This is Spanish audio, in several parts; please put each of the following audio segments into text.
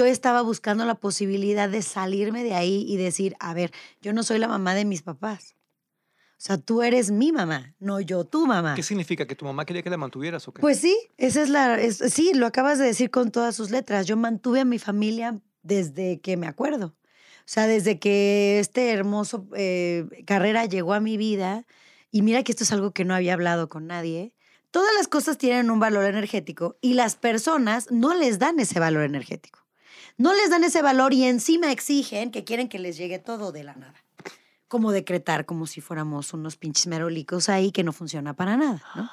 yo estaba buscando la posibilidad de salirme de ahí y decir, a ver, yo no soy la mamá de mis papás. O sea, tú eres mi mamá, no yo tu mamá. ¿Qué significa? ¿Que tu mamá quería que la mantuvieras o qué? Pues sí, esa es la. es- sí, lo acabas de decir con todas sus letras. Yo mantuve a mi familia desde que me acuerdo. O sea, desde que este hermoso eh, carrera llegó a mi vida. Y mira que esto es algo que no había hablado con nadie. Todas las cosas tienen un valor energético y las personas no les dan ese valor energético. No les dan ese valor y encima exigen que quieren que les llegue todo de la nada. Como decretar, como si fuéramos unos pinches merolicos ahí que no funciona para nada, ¿no?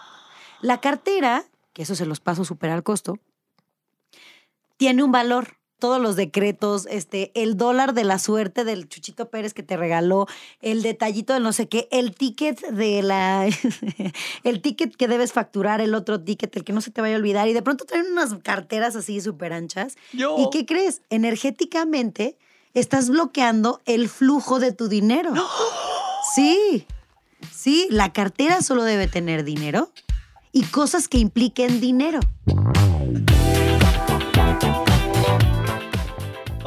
La cartera, que eso se los paso súper al costo, tiene un valor. Todos los decretos, este, el dólar de la suerte del Chuchito Pérez que te regaló, el detallito de no sé qué, el ticket de la. el ticket que debes facturar, el otro ticket, el que no se te vaya a olvidar. Y de pronto traen unas carteras así súper anchas. Yo. ¿Y qué crees? Energéticamente estás bloqueando el flujo de tu dinero. Sí, sí, la cartera solo debe tener dinero y cosas que impliquen dinero.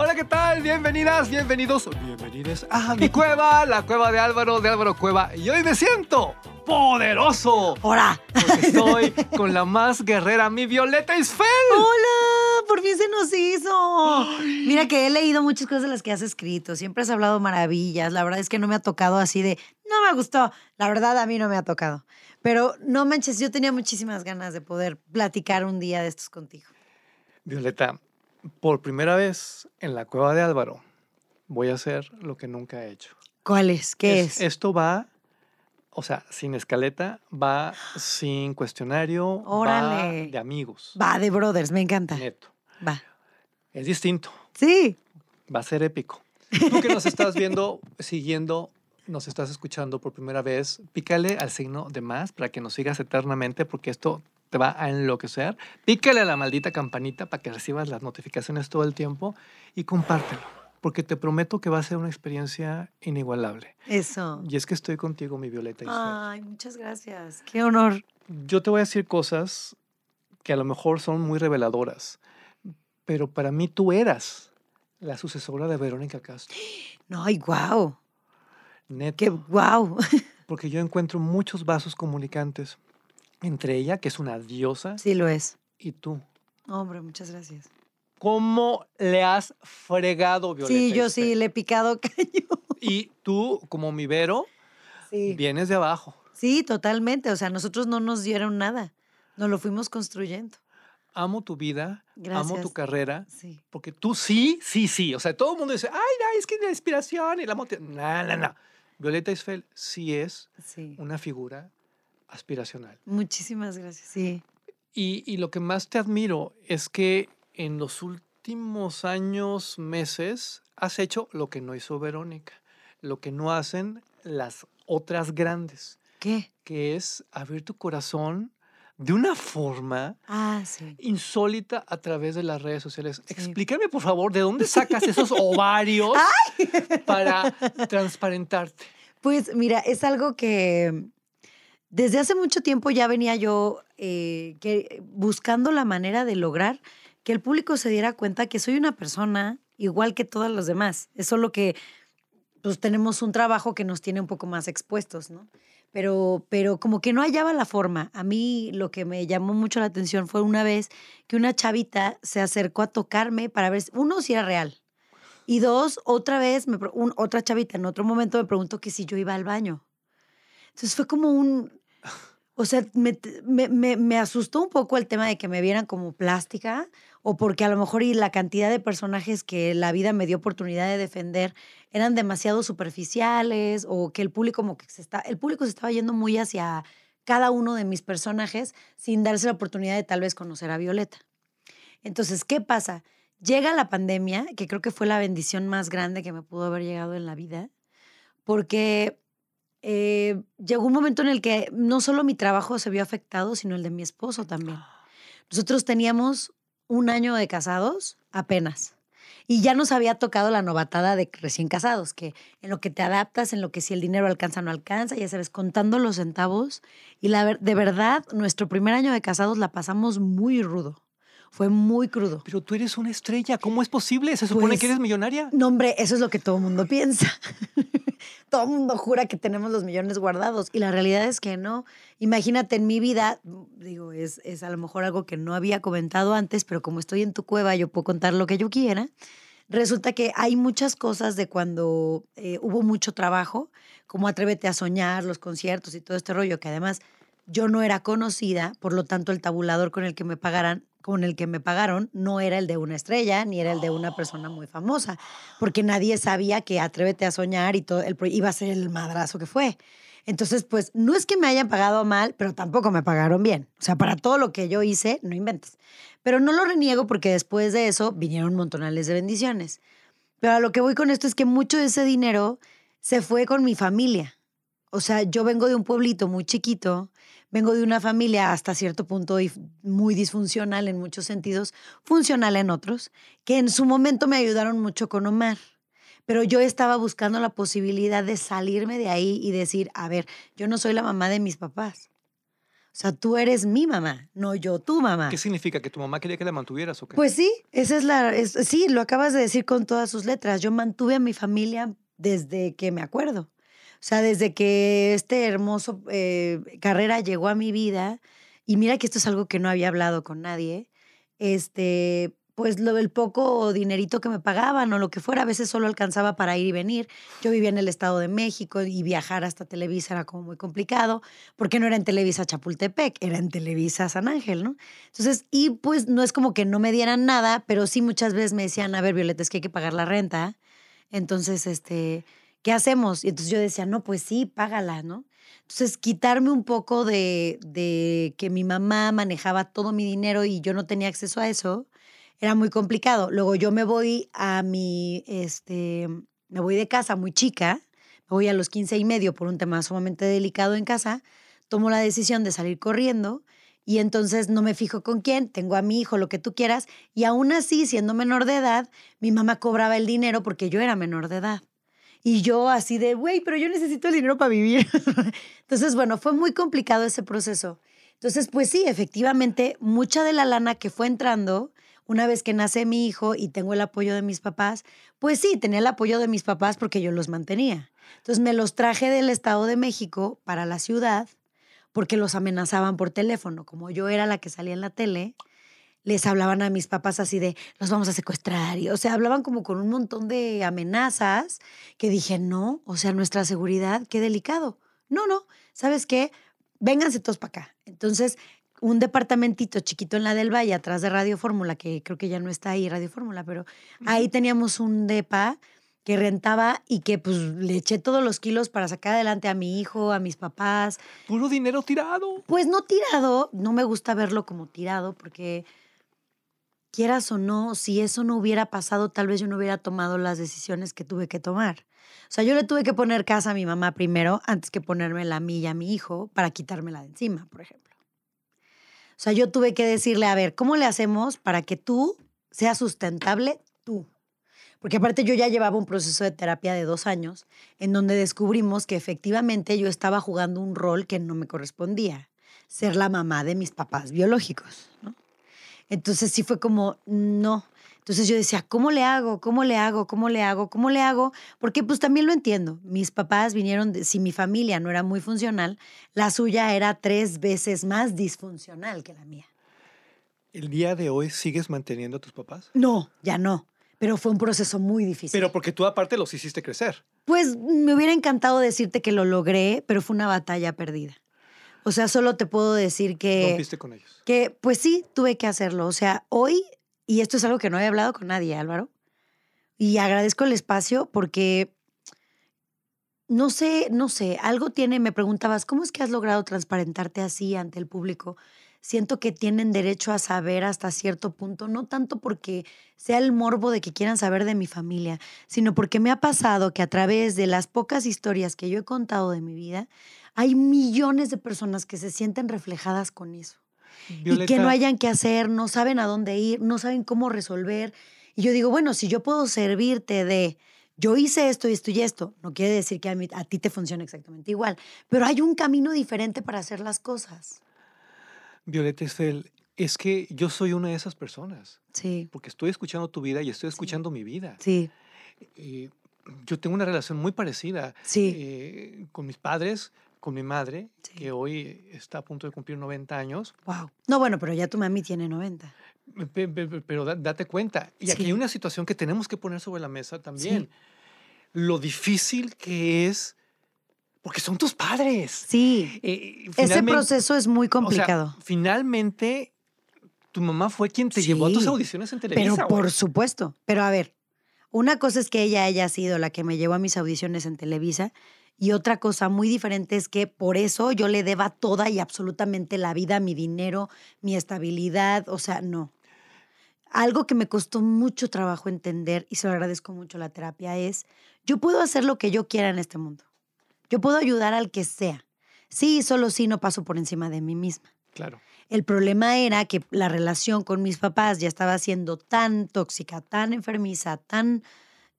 Hola, ¿qué tal? Bienvenidas, bienvenidos, bienvenides a mi cueva, la cueva de Álvaro, de Álvaro Cueva. Y hoy me siento poderoso. ¡Hora! Porque estoy con la más guerrera, mi Violeta Isfel. ¡Hola! Por fin se nos hizo. Mira que he leído muchas cosas de las que has escrito. Siempre has hablado maravillas. La verdad es que no me ha tocado así de, no me gustó. La verdad a mí no me ha tocado. Pero no manches, yo tenía muchísimas ganas de poder platicar un día de estos contigo. Violeta, por primera vez en la cueva de Álvaro voy a hacer lo que nunca he hecho. ¿Cuál es? ¿Qué es? Esto va, o sea, sin escaleta, va sin cuestionario, Órale. va de amigos, Va, de Brothers, me encanta. neto. Va. Es distinto. Sí. Va a ser épico. Tú que nos estás viendo, siguiendo, nos estás escuchando por primera vez, pícale al signo de más para que nos sigas eternamente, porque esto te va a enloquecer. Pícale a la maldita campanita para que recibas las notificaciones todo el tiempo y compártelo, porque te prometo que va a ser una experiencia inigualable. Eso. Y es que estoy contigo, mi Violeta. Ay, muchas gracias. Qué honor. Yo te voy a decir cosas que a lo mejor son muy reveladoras, pero para mí tú eras la sucesora de Verónica Castro. No, ay, wow. Neto. Qué wow. porque yo encuentro muchos vasos comunicantes entre ella, que es una diosa, Sí lo es. y tú. Hombre, muchas gracias. ¿Cómo le has fregado, Violeta? Sí, yo sí, le he picado caño. Y tú, como mi Vero, Sí. vienes de abajo. Sí, totalmente. O sea, nosotros no nos dieron nada. Nos lo fuimos construyendo. Amo tu vida, amo tu Gracias. carrera, Sí. porque tú sí, sí, sí. O sea, todo el mundo dice, ay, no, es que la inspiración y la motivación. No, no, no. Violeta Isfel sí es Sí. una figura aspiracional. Muchísimas gracias. Sí. Y, y lo que más te admiro es que en los últimos años, meses, has hecho lo que no hizo Verónica, lo que no hacen las otras grandes, ¿Qué? que es abrir tu corazón de una forma Ah, sí. insólita a través de las redes sociales. Explícame, por favor, de dónde sacas esos ovarios para transparentarte. Pues mira, es algo que desde hace mucho tiempo ya venía yo eh, buscando la manera de lograr que el público se diera cuenta que soy una persona igual que todos los demás. Es solo que pues tenemos un trabajo que nos tiene un poco más expuestos, ¿no? Pero, pero como que no hallaba la forma. A mí lo que me llamó mucho la atención fue una vez que una chavita se acercó a tocarme para ver, uno, si era real. Y dos, otra vez, un- otra chavita en otro momento me preguntó que si yo iba al baño. Entonces fue como un, o sea, me, me, me- asustó un poco el tema de que me vieran como plástica o porque a lo mejor y la cantidad de personajes que la vida me dio oportunidad de defender eran demasiado superficiales o que el público como que se está, el público se estaba yendo muy hacia cada uno de mis personajes sin darse la oportunidad de tal vez conocer a Violeta. Entonces, ¿qué pasa? Llega la pandemia, que creo que fue la bendición más grande que me pudo haber llegado en la vida, porque eh, llegó un momento en el que no solo mi trabajo se vio afectado, sino el de mi esposo también. Nosotros teníamos un año de casados apenas. Y ya nos había tocado la novatada de recién casados, que en lo que te adaptas, en lo que si el dinero alcanza o no alcanza, ya sabes, contando los centavos. Y la, ver- de verdad, nuestro primer año de casados la pasamos muy rudo. Fue muy crudo. Pero tú eres una estrella, ¿cómo es posible? ¿Se supone Pues, que eres millonaria? No, hombre, eso es lo que todo el mundo piensa. todo el mundo jura que tenemos los millones guardados y la realidad es que no. Imagínate en mi vida, digo, es, es a lo mejor algo que no había comentado antes, pero como estoy en tu cueva, yo puedo contar lo que yo quiera. Resulta que hay muchas cosas de cuando eh, hubo mucho trabajo, como Atrévete a Soñar, los conciertos y todo este rollo, que además yo no era conocida, por lo tanto el tabulador con el que me pagaran, con el que me pagaron no era el de una estrella ni era el de una persona muy famosa, porque nadie sabía que Atrévete a Soñar y todo el iba a ser el madrazo que fue. Entonces, pues no es que me hayan pagado mal, pero tampoco me pagaron bien. O sea, para todo lo que yo hice, no inventes. Pero no lo reniego porque después de eso vinieron montonales de bendiciones. Pero a lo que voy con esto es que mucho de ese dinero se fue con mi familia. O sea, yo vengo de un pueblito muy chiquito, vengo de una familia hasta cierto punto muy disfuncional en muchos sentidos, funcional en otros, que en su momento me ayudaron mucho con Omar. Pero yo estaba buscando la posibilidad de salirme de ahí y decir, a ver, yo no soy la mamá de mis papás. O sea, tú eres mi mamá, no yo tu mamá. ¿Qué significa? ¿Que tu mamá quería que la mantuvieras o qué? Pues sí, esa es la. es- sí, lo acabas de decir con todas sus letras. Yo mantuve a mi familia desde que me acuerdo. O sea, desde que este hermoso eh, carrera llegó a mi vida, y mira que esto es algo que no había hablado con nadie, este, pues lo del poco dinerito que me pagaban o lo que fuera, a veces solo alcanzaba para ir y venir. Yo vivía en el Estado de México y viajar hasta Televisa era como muy complicado, porque no era en Televisa Chapultepec, era en Televisa San Ángel, ¿no? Entonces, y pues no es como que no me dieran nada, pero sí muchas veces me decían, a ver, Violeta, es que hay que pagar la renta. Entonces, este, ¿qué hacemos? Y entonces yo decía, no, pues sí, págala, ¿no? Entonces, quitarme un poco de, de que mi mamá manejaba todo mi dinero y yo no tenía acceso a eso, era muy complicado. Luego yo me voy a mi, este, me voy de casa muy chica, me voy a los 15 y medio por un tema sumamente delicado en casa, tomo la decisión de salir corriendo y entonces no me fijo con quién, tengo a mi hijo, lo que tú quieras, y aún así, siendo menor de edad, mi mamá cobraba el dinero porque yo era menor de edad. Y yo así de, güey, pero yo necesito el dinero para vivir. Entonces, bueno, fue muy complicado ese proceso. Entonces, pues sí, efectivamente, mucha de la lana que fue entrando, una vez que nace mi hijo y tengo el apoyo de mis papás, pues sí, tenía el apoyo de mis papás porque yo los mantenía. Entonces me los traje del Estado de México para la ciudad porque los amenazaban por teléfono. Como yo era la que salía en la tele, les hablaban a mis papás así de, los vamos a secuestrar. Y, o sea, hablaban como con un montón de amenazas que dije, no, o sea, nuestra seguridad, qué delicado. No, no, ¿sabes qué? Vénganse todos para acá. Entonces, un departamentito chiquito en la del Valle, atrás de Radio Fórmula, que creo que ya no está ahí Radio Fórmula, pero ahí teníamos un depa que rentaba y que pues le eché todos los kilos para sacar adelante a mi hijo, a mis papás. Puro dinero tirado. Pues no tirado, no me gusta verlo como tirado porque quieras o no, si eso no hubiera pasado, tal vez yo no hubiera tomado las decisiones que tuve que tomar. O sea, yo le tuve que poner casa a mi mamá primero antes que ponérmela a mí y a mi hijo para quitármela de encima, por ejemplo. O sea, yo tuve que decirle, a ver, ¿cómo le hacemos para que tú seas sustentable tú? Porque aparte yo ya llevaba un proceso de terapia de dos años en donde descubrimos que efectivamente yo estaba jugando un rol que no me correspondía, ser la mamá de mis papás biológicos, ¿no? Entonces sí fue como, no. Entonces yo decía, ¿cómo le hago? ¿Cómo le hago? ¿Cómo le hago? ¿Cómo le hago? Porque pues también lo entiendo. Mis papás vinieron, de, si mi familia no era muy funcional, la suya era tres veces más disfuncional que la mía. ¿El día de hoy sigues manteniendo a tus papás? No, ya no. Pero fue un proceso muy difícil. Pero porque tú aparte los hiciste crecer. Pues me hubiera encantado decirte que lo logré, pero fue una batalla perdida. O sea, solo te puedo decir que... Rompiste con ellos. Que pues sí, tuve que hacerlo. O sea, hoy, y esto es algo que no he hablado con nadie, Álvaro, y agradezco el espacio porque, no sé, no sé, algo tiene, me preguntabas, ¿cómo es que has logrado transparentarte así ante el público? Siento que tienen derecho a saber hasta cierto punto, no tanto porque sea el morbo de que quieran saber de mi familia, sino porque me ha pasado que a través de las pocas historias que yo he contado de mi vida, hay millones de personas que se sienten reflejadas con eso y que no hayan que hacer, no saben a dónde ir, no saben cómo resolver. Y yo digo, bueno, si yo puedo servirte de, yo hice esto y esto y esto, no quiere decir que a, mí, a ti te funcione exactamente igual, pero hay un camino diferente para hacer las cosas. Violeta Esfel, es que yo soy una de esas personas, Sí, porque estoy escuchando tu vida y estoy escuchando mi vida. sí, Eh, yo tengo una relación muy parecida sí. eh, con mis padres, con mi madre, Sí. que hoy está a punto de cumplir 90 años. Wow. No, bueno, pero ya tu mami tiene 90. Pe- pe- pe- Pero da- date cuenta, y aquí hay una situación que tenemos que poner sobre la mesa también. Lo difícil que es, porque son tus padres. Sí. Eh, Ese proceso es muy o sea, complicado. finalmente, tu mamá fue quien te llevó a tus audiciones en Televisa. pero güey. por supuesto. Pero a ver, una cosa es que ella haya sido la que me llevó a mis audiciones en Televisa y otra cosa muy diferente es que por eso yo le deba toda y absolutamente la vida, mi dinero, mi estabilidad, o sea, no. Algo que me costó mucho trabajo entender y se lo agradezco mucho a la terapia es, yo puedo hacer lo que yo quiera en este mundo. Yo puedo ayudar al que sea. Sí, solo sí no paso por encima de mí misma. Claro. El problema era que la relación con mis papás ya estaba siendo tan tóxica, tan enfermiza, tan,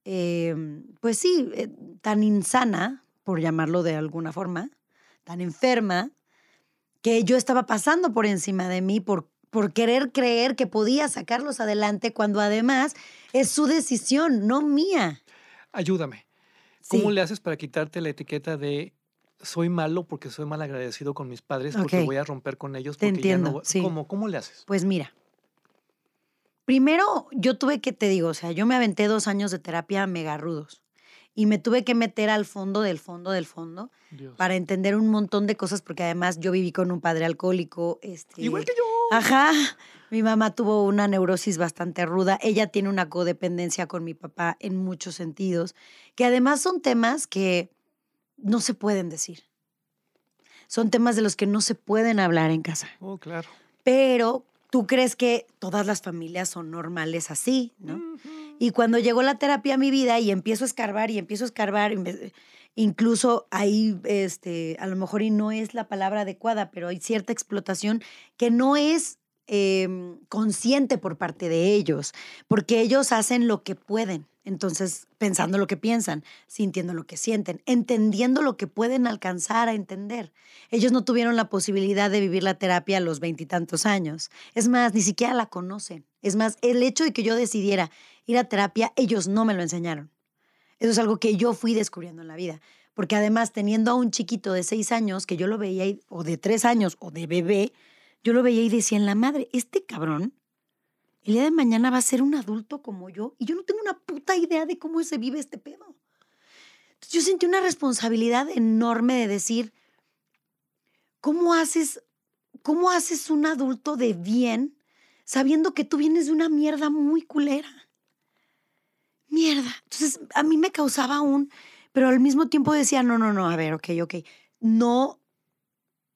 eh, pues sí, eh, tan insana, por llamarlo de alguna forma, tan enferma, que yo estaba pasando por encima de mí por, por querer creer que podía sacarlos adelante cuando además es su decisión, no mía. Ayúdame. ¿Cómo Sí. le haces para quitarte la etiqueta de soy malo porque soy mal agradecido con mis padres porque voy a romper con ellos? Te porque ya no entiendo, voy-". sí. ¿Cómo, ¿Cómo le haces? Pues mira, primero yo tuve que, te digo, o sea, yo me aventé dos años de terapia mega rudos y me tuve que meter al fondo del fondo del fondo Dios. para entender un montón de cosas porque además yo viví con un padre alcohólico. Este, Igual que yo. Ajá. Mi mamá tuvo una neurosis bastante ruda. Ella tiene una codependencia con mi papá en muchos sentidos, que además son temas que no se pueden decir. Son temas de los que no se pueden hablar en casa. Oh, claro. Pero tú crees que todas las familias son normales así, ¿no? Ujú. Y cuando llegó la terapia a mi vida y empiezo a escarbar y empiezo a escarbar, incluso ahí, este, a lo mejor y no es la palabra adecuada, pero hay cierta explotación que no es em, consciente por parte de ellos, porque ellos hacen lo que pueden. Entonces, pensando lo que piensan, sintiendo lo que sienten, entendiendo lo que pueden alcanzar a entender. Ellos no tuvieron la posibilidad de vivir la terapia a los veintitantos años. Es más, ni siquiera la conocen. Es más, el hecho de que yo decidiera ir a terapia, ellos no me lo enseñaron. Eso es algo que yo fui descubriendo en la vida. Porque además, teniendo a un chiquito de seis años, que yo lo veía, y- o de tres años, o de bebé, yo lo veía y decía en la madre, este cabrón, el día de mañana va a ser un adulto como yo, y yo no tengo una puta idea de cómo se vive este pedo. Entonces, yo sentí una responsabilidad enorme de decir, ¿cómo haces, cómo haces un adulto de bien sabiendo que tú vienes de una mierda muy culera? Mierda. Entonces, a mí me causaba un, pero al mismo tiempo decía, no, no, no, a ver, ok, ok. No,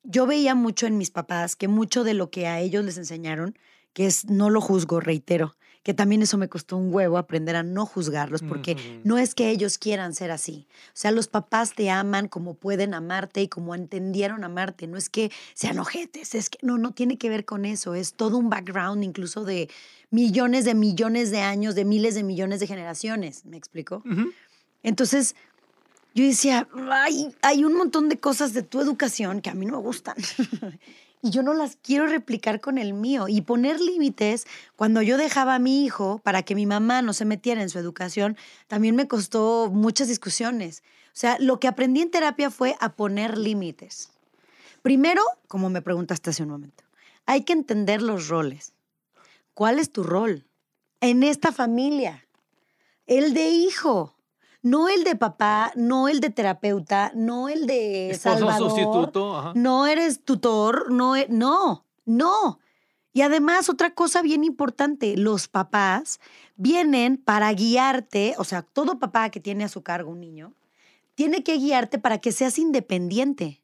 yo veía mucho en mis papás que mucho de lo que a ellos les enseñaron, que es no lo juzgo, reitero, que también eso me costó un huevo aprender a no juzgarlos, porque no es que ellos quieran ser así. O sea, los papás te aman como pueden amarte y como entendieron amarte. No es que sean ojetes, es que no, no tiene que ver con eso. Es todo un background incluso de millones de millones de años, de miles de millones de generaciones. ¿Me explico? Entonces, yo decía, hay, hay un montón de cosas de tu educación que a mí no me gustan. y yo no las quiero replicar con el mío. Y poner límites, cuando yo dejaba a mi hijo para que mi mamá no se metiera en su educación, también me costó muchas discusiones. O sea, lo que aprendí en terapia fue a poner límites. Primero, como me preguntaste hace un momento, hay que entender los roles. ¿Cuál es tu rol en esta familia? El de hijo. No el de papá, no el de terapeuta, no el de Esposo salvador. sustituto. Ajá. No eres tutor, no, e- no, no. Y además, otra cosa bien importante, los papás vienen para guiarte, o sea, todo papá que tiene a su cargo un niño, tiene que guiarte para que seas independiente.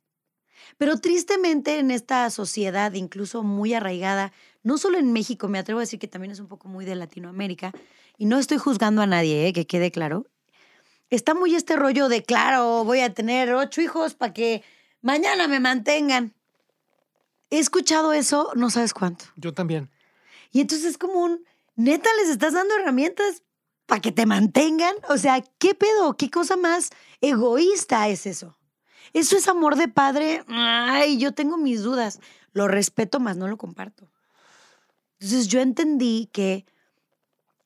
Pero tristemente en esta sociedad, incluso muy arraigada, no solo en México, me atrevo a decir que también es un poco muy de Latinoamérica, y no estoy juzgando a nadie, ¿eh? que quede claro, está muy este rollo de, claro, voy a tener ocho hijos para que mañana me mantengan. He escuchado eso, no sabes cuánto. Yo también. Y entonces es como un, neta, les estás dando herramientas para que te mantengan. O sea, ¿qué pedo? ¿Qué cosa más egoísta es eso? Eso es amor de padre. Ay, yo tengo mis dudas. Lo respeto, más no lo comparto. Entonces yo entendí que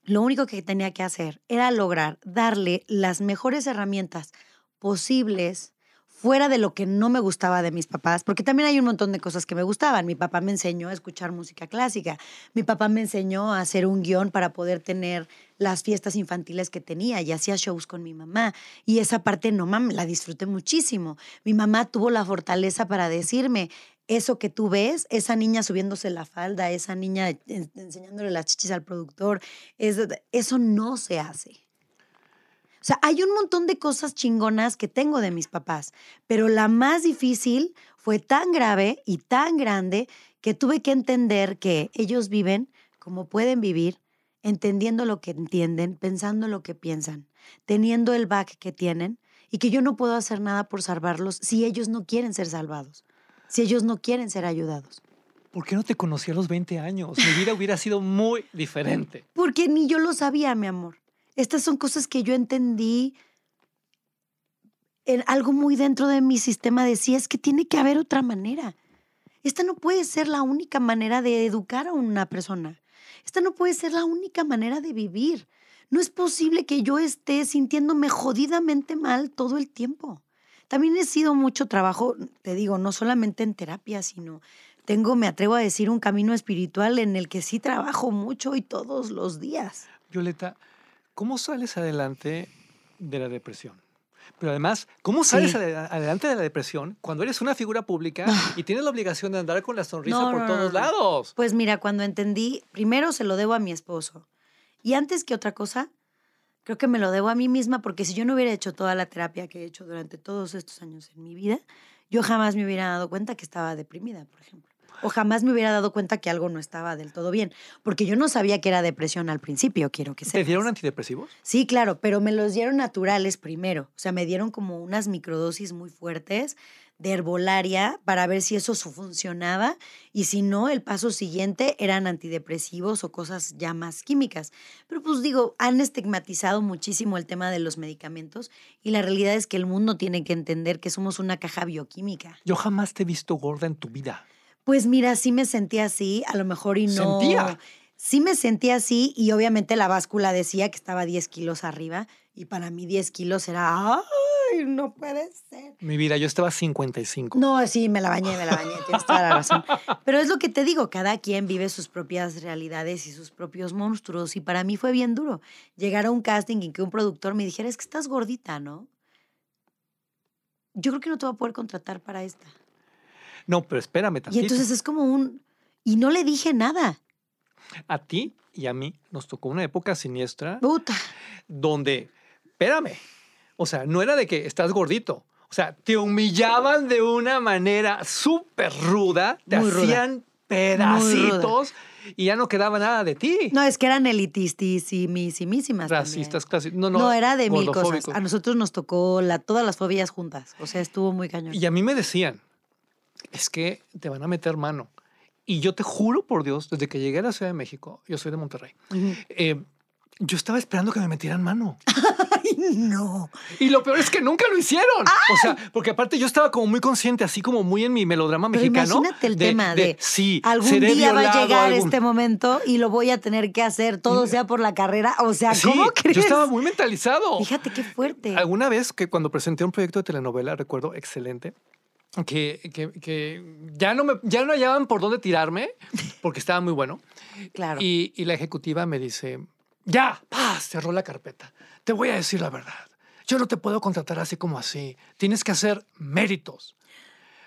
lo único que tenía que hacer era lograr darle las mejores herramientas posibles fuera de lo que no me gustaba de mis papás, porque también hay un montón de cosas que me gustaban. Mi papá me enseñó a escuchar música clásica, mi papá me enseñó a hacer un guion para poder tener las fiestas infantiles que tenía y hacía shows con mi mamá. Y esa parte no mames, la disfruté muchísimo. Mi mamá tuvo la fortaleza para decirme, eso que tú ves, esa niña subiéndose la falda, esa niña enseñándole las chichis al productor, eso no se hace. O sea, hay un montón de cosas chingonas que tengo de mis papás, pero la más difícil fue tan grave y tan grande que tuve que entender que ellos viven como pueden vivir, entendiendo lo que entienden, pensando lo que piensan, teniendo el back que tienen y que yo no puedo hacer nada por salvarlos si ellos no quieren ser salvados, si ellos no quieren ser ayudados. ¿Por qué no te conocí a los 20 años? Mi vida hubiera sido muy diferente. Porque ni yo lo sabía, mi amor. Estas son cosas que yo entendí en algo muy dentro de mi sistema decía es que tiene que haber otra manera. Esta no puede ser la única manera de educar a una persona. Esta no puede ser la única manera de vivir. No es posible que yo esté sintiéndome jodidamente mal todo el tiempo. También he sido mucho trabajo, te digo, no solamente en terapia, sino tengo, me atrevo a decir, un camino espiritual en el que sí trabajo mucho y todos los días. Violeta, ¿cómo sales adelante de la depresión? Pero además, ¿cómo sales adelante de la depresión cuando eres una figura pública y tienes la obligación de andar con la sonrisa por todos lados? Pues mira, cuando entendí, primero se lo debo a mi esposo. Y antes que otra cosa, creo que me lo debo a mí misma porque si yo no hubiera hecho toda la terapia que he hecho durante todos estos años en mi vida, yo jamás me hubiera dado cuenta que estaba deprimida, por ejemplo o jamás me hubiera dado cuenta que algo no estaba del todo bien, porque yo no sabía que era depresión al principio, quiero que sepas. ¿Te dieron antidepresivos? Sí, claro, pero me los dieron naturales primero, o sea, me dieron como unas microdosis muy fuertes de herbolaria para ver si eso funcionaba y si no, el paso siguiente eran antidepresivos o cosas ya más químicas. Pero pues digo, han estigmatizado muchísimo el tema de los medicamentos y la realidad es que el mundo tiene que entender que somos una caja bioquímica. Yo jamás te he visto gorda en tu vida. Pues mira, sí me sentía así, a lo mejor y no. ¿Sentía? Sí me sentía así y obviamente la báscula decía que estaba 10 kilos arriba y para mí 10 kilos era, ¡ay, no puede ser! Mi vida, yo estaba 55. No, sí, me la bañé, me la bañé, tienes toda la razón. Pero es lo que te digo, cada quien vive sus propias realidades y sus propios monstruos y para mí fue bien duro llegar a un casting en que un productor me dijera, es que estás gordita, ¿no? Yo creo que no te va a poder contratar para esta. No, pero espérame tantito. Y entonces es como un... Y no le dije nada. A ti y a mí nos tocó una época siniestra. Puta. Donde, espérame, o sea, no era de que estás gordito. O sea, te humillaban de una manera súper ruda, te hacían pedacitos y ya no quedaba nada de ti. No, es que eran elitistísimísimas. Racistas, casi. No, no, no, era de mil cosas. A nosotros nos tocó la, todas las fobias juntas. O sea, estuvo muy cañón. Y a mí me decían, es que te van a meter mano. Y yo te juro por Dios, desde que llegué a la Ciudad de México, yo soy de Monterrey, eh, yo estaba esperando que me metieran mano. Ay, no. Y lo peor es que nunca lo hicieron. O sea, porque aparte yo estaba como muy consciente, así como muy en mi melodrama mexicano. Imagínate el tema de, sí, algún día va a llegar este momento y lo voy a tener que hacer, todo sea por la carrera. O sea, ¿cómo crees? Yo estaba muy mentalizado. Fíjate qué fuerte. Alguna vez que cuando presenté un proyecto de telenovela, recuerdo excelente, que, que, que, ya, no me, ya no hallaban por dónde tirarme porque estaba muy bueno. Claro. Y, y la ejecutiva me dice, ya, paz, cerró la carpeta. Te voy a decir la verdad. Yo no te puedo contratar así como así. Tienes que hacer méritos.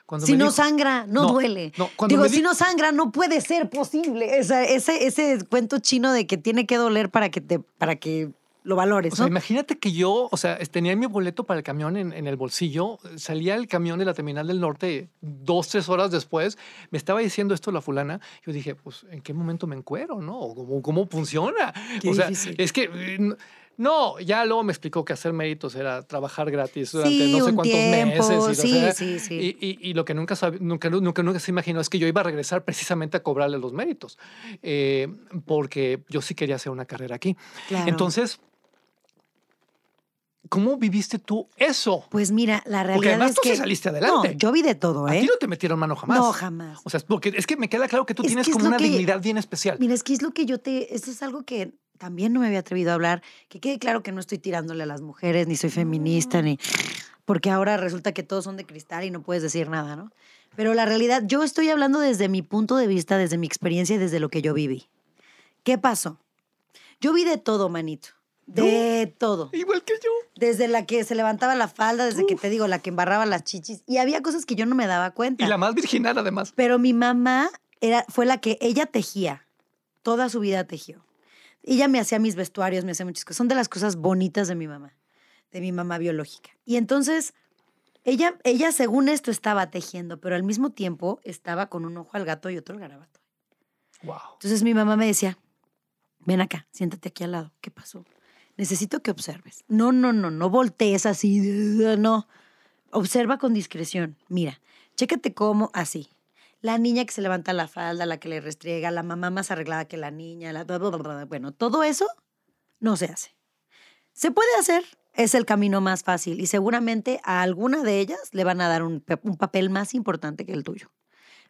Cuando si no sangra, no, duele. No, Digo, si no sangra, no puede ser posible. ese, ese cuento chino de que tiene que doler para que, te, para que lo valores. O sea, imagínate que yo, o sea, tenía mi boleto para el camión en, el bolsillo, salía el camión de la terminal del norte dos, tres horas después, me estaba diciendo esto la fulana, yo dije, pues, ¿en qué momento me encuero, no? ¿Cómo, cómo funciona? o sea, es que... Eh, no, ya luego me explicó que hacer méritos era trabajar gratis durante no sé cuántos meses. Y, sí, sí, sí. Y, lo que nunca, nunca, nunca, nunca se imaginó es que yo iba a regresar precisamente a cobrarle los méritos, eh, porque yo sí quería hacer una carrera aquí. Entonces, ¿cómo viviste tú eso? Pues mira, la realidad Porque además es tú que sí saliste adelante. No, yo vi de todo, A ¿eh? ti no te metieron mano jamás. No, jamás. O sea, porque es que me queda claro que tú Es tienes que como una que- dignidad bien especial. Mira, es que es lo que yo te. Eso es algo que también no me había atrevido a hablar. Que quede claro que no estoy tirándole a las mujeres, ni soy feminista, ni. Porque ahora resulta que todos son de cristal y no puedes decir nada, ¿no? Pero la realidad, yo estoy hablando desde mi punto de vista, desde mi experiencia y desde lo que yo viví. ¿Qué pasó? Yo vi de todo, manito. De todo. Igual que yo. Desde la que se levantaba la falda, desde que te digo, la que embarraba las chichis. Y había cosas que yo no me daba cuenta. Y la más virginal, además. Pero mi mamá era, fue la que ella tejía. Toda su vida tejió. Ella me hacía mis vestuarios, me hacía muchas cosas. Son de las cosas bonitas de mi mamá, de mi mamá biológica. Y entonces, ella, ella según esto estaba tejiendo, pero al mismo tiempo estaba con un ojo al gato y otro al garabato. Wow. Entonces mi mamá me decía, ven acá, siéntate aquí al lado. ¿Qué pasó? Necesito que observes. No, no, no, no voltees así, no. Observa con discreción. Mira, chécate cómo así. La niña que se levanta la falda, la que le restriega, la mamá más arreglada que la niña, la... bueno, todo eso no se hace. Se puede hacer, es el camino más fácil y seguramente a alguna de ellas le van a dar un papel más importante que el tuyo.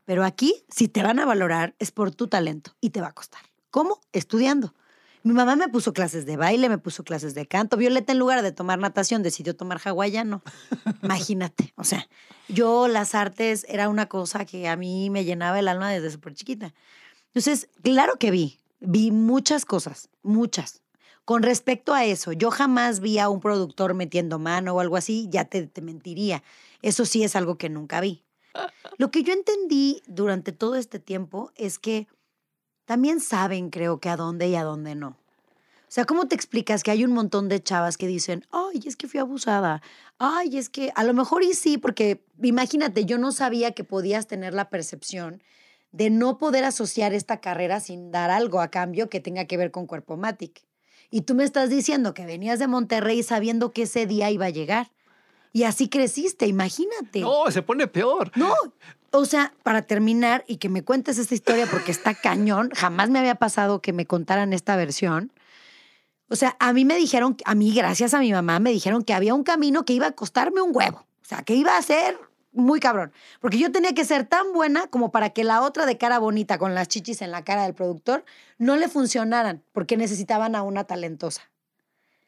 Pero aquí, si te van a valorar, es por tu talento y te va a costar. ¿Cómo? Estudiando. Mi mamá me puso clases de baile, me puso clases de canto. Violeta, en lugar de tomar natación, decidió tomar hawaiano. Imagínate. O sea, yo las artes era una cosa que a mí me llenaba el alma desde súper chiquita. Entonces, claro que vi. Vi muchas cosas, muchas. Con respecto a eso, yo jamás vi a un productor metiendo mano o algo así, ya te, te mentiría. Eso sí es algo que nunca vi. Lo que yo entendí durante todo este tiempo es que también saben, creo que a dónde y a dónde no. O sea, ¿cómo te explicas que hay un montón de chavas que dicen, ay, es que fui abusada? Ay, es que a lo mejor y sí, porque imagínate, yo no sabía que podías tener la percepción de no poder asociar esta carrera sin dar algo a cambio que tenga que ver con Cuerpo Matic. Y tú me estás diciendo que venías de Monterrey sabiendo que ese día iba a llegar. Y así creciste, imagínate. No, se pone peor. No, o sea, para terminar y que me cuentes esta historia porque está cañón, jamás me había pasado que me contaran esta versión. O sea, a mí me dijeron, a mí, gracias a mi mamá, me dijeron que había un camino que iba a costarme un huevo. O sea, que iba a ser muy cabrón. Porque yo tenía que ser tan buena como para que la otra de cara bonita con las chichis en la cara del productor no le funcionaran, porque necesitaban a una talentosa.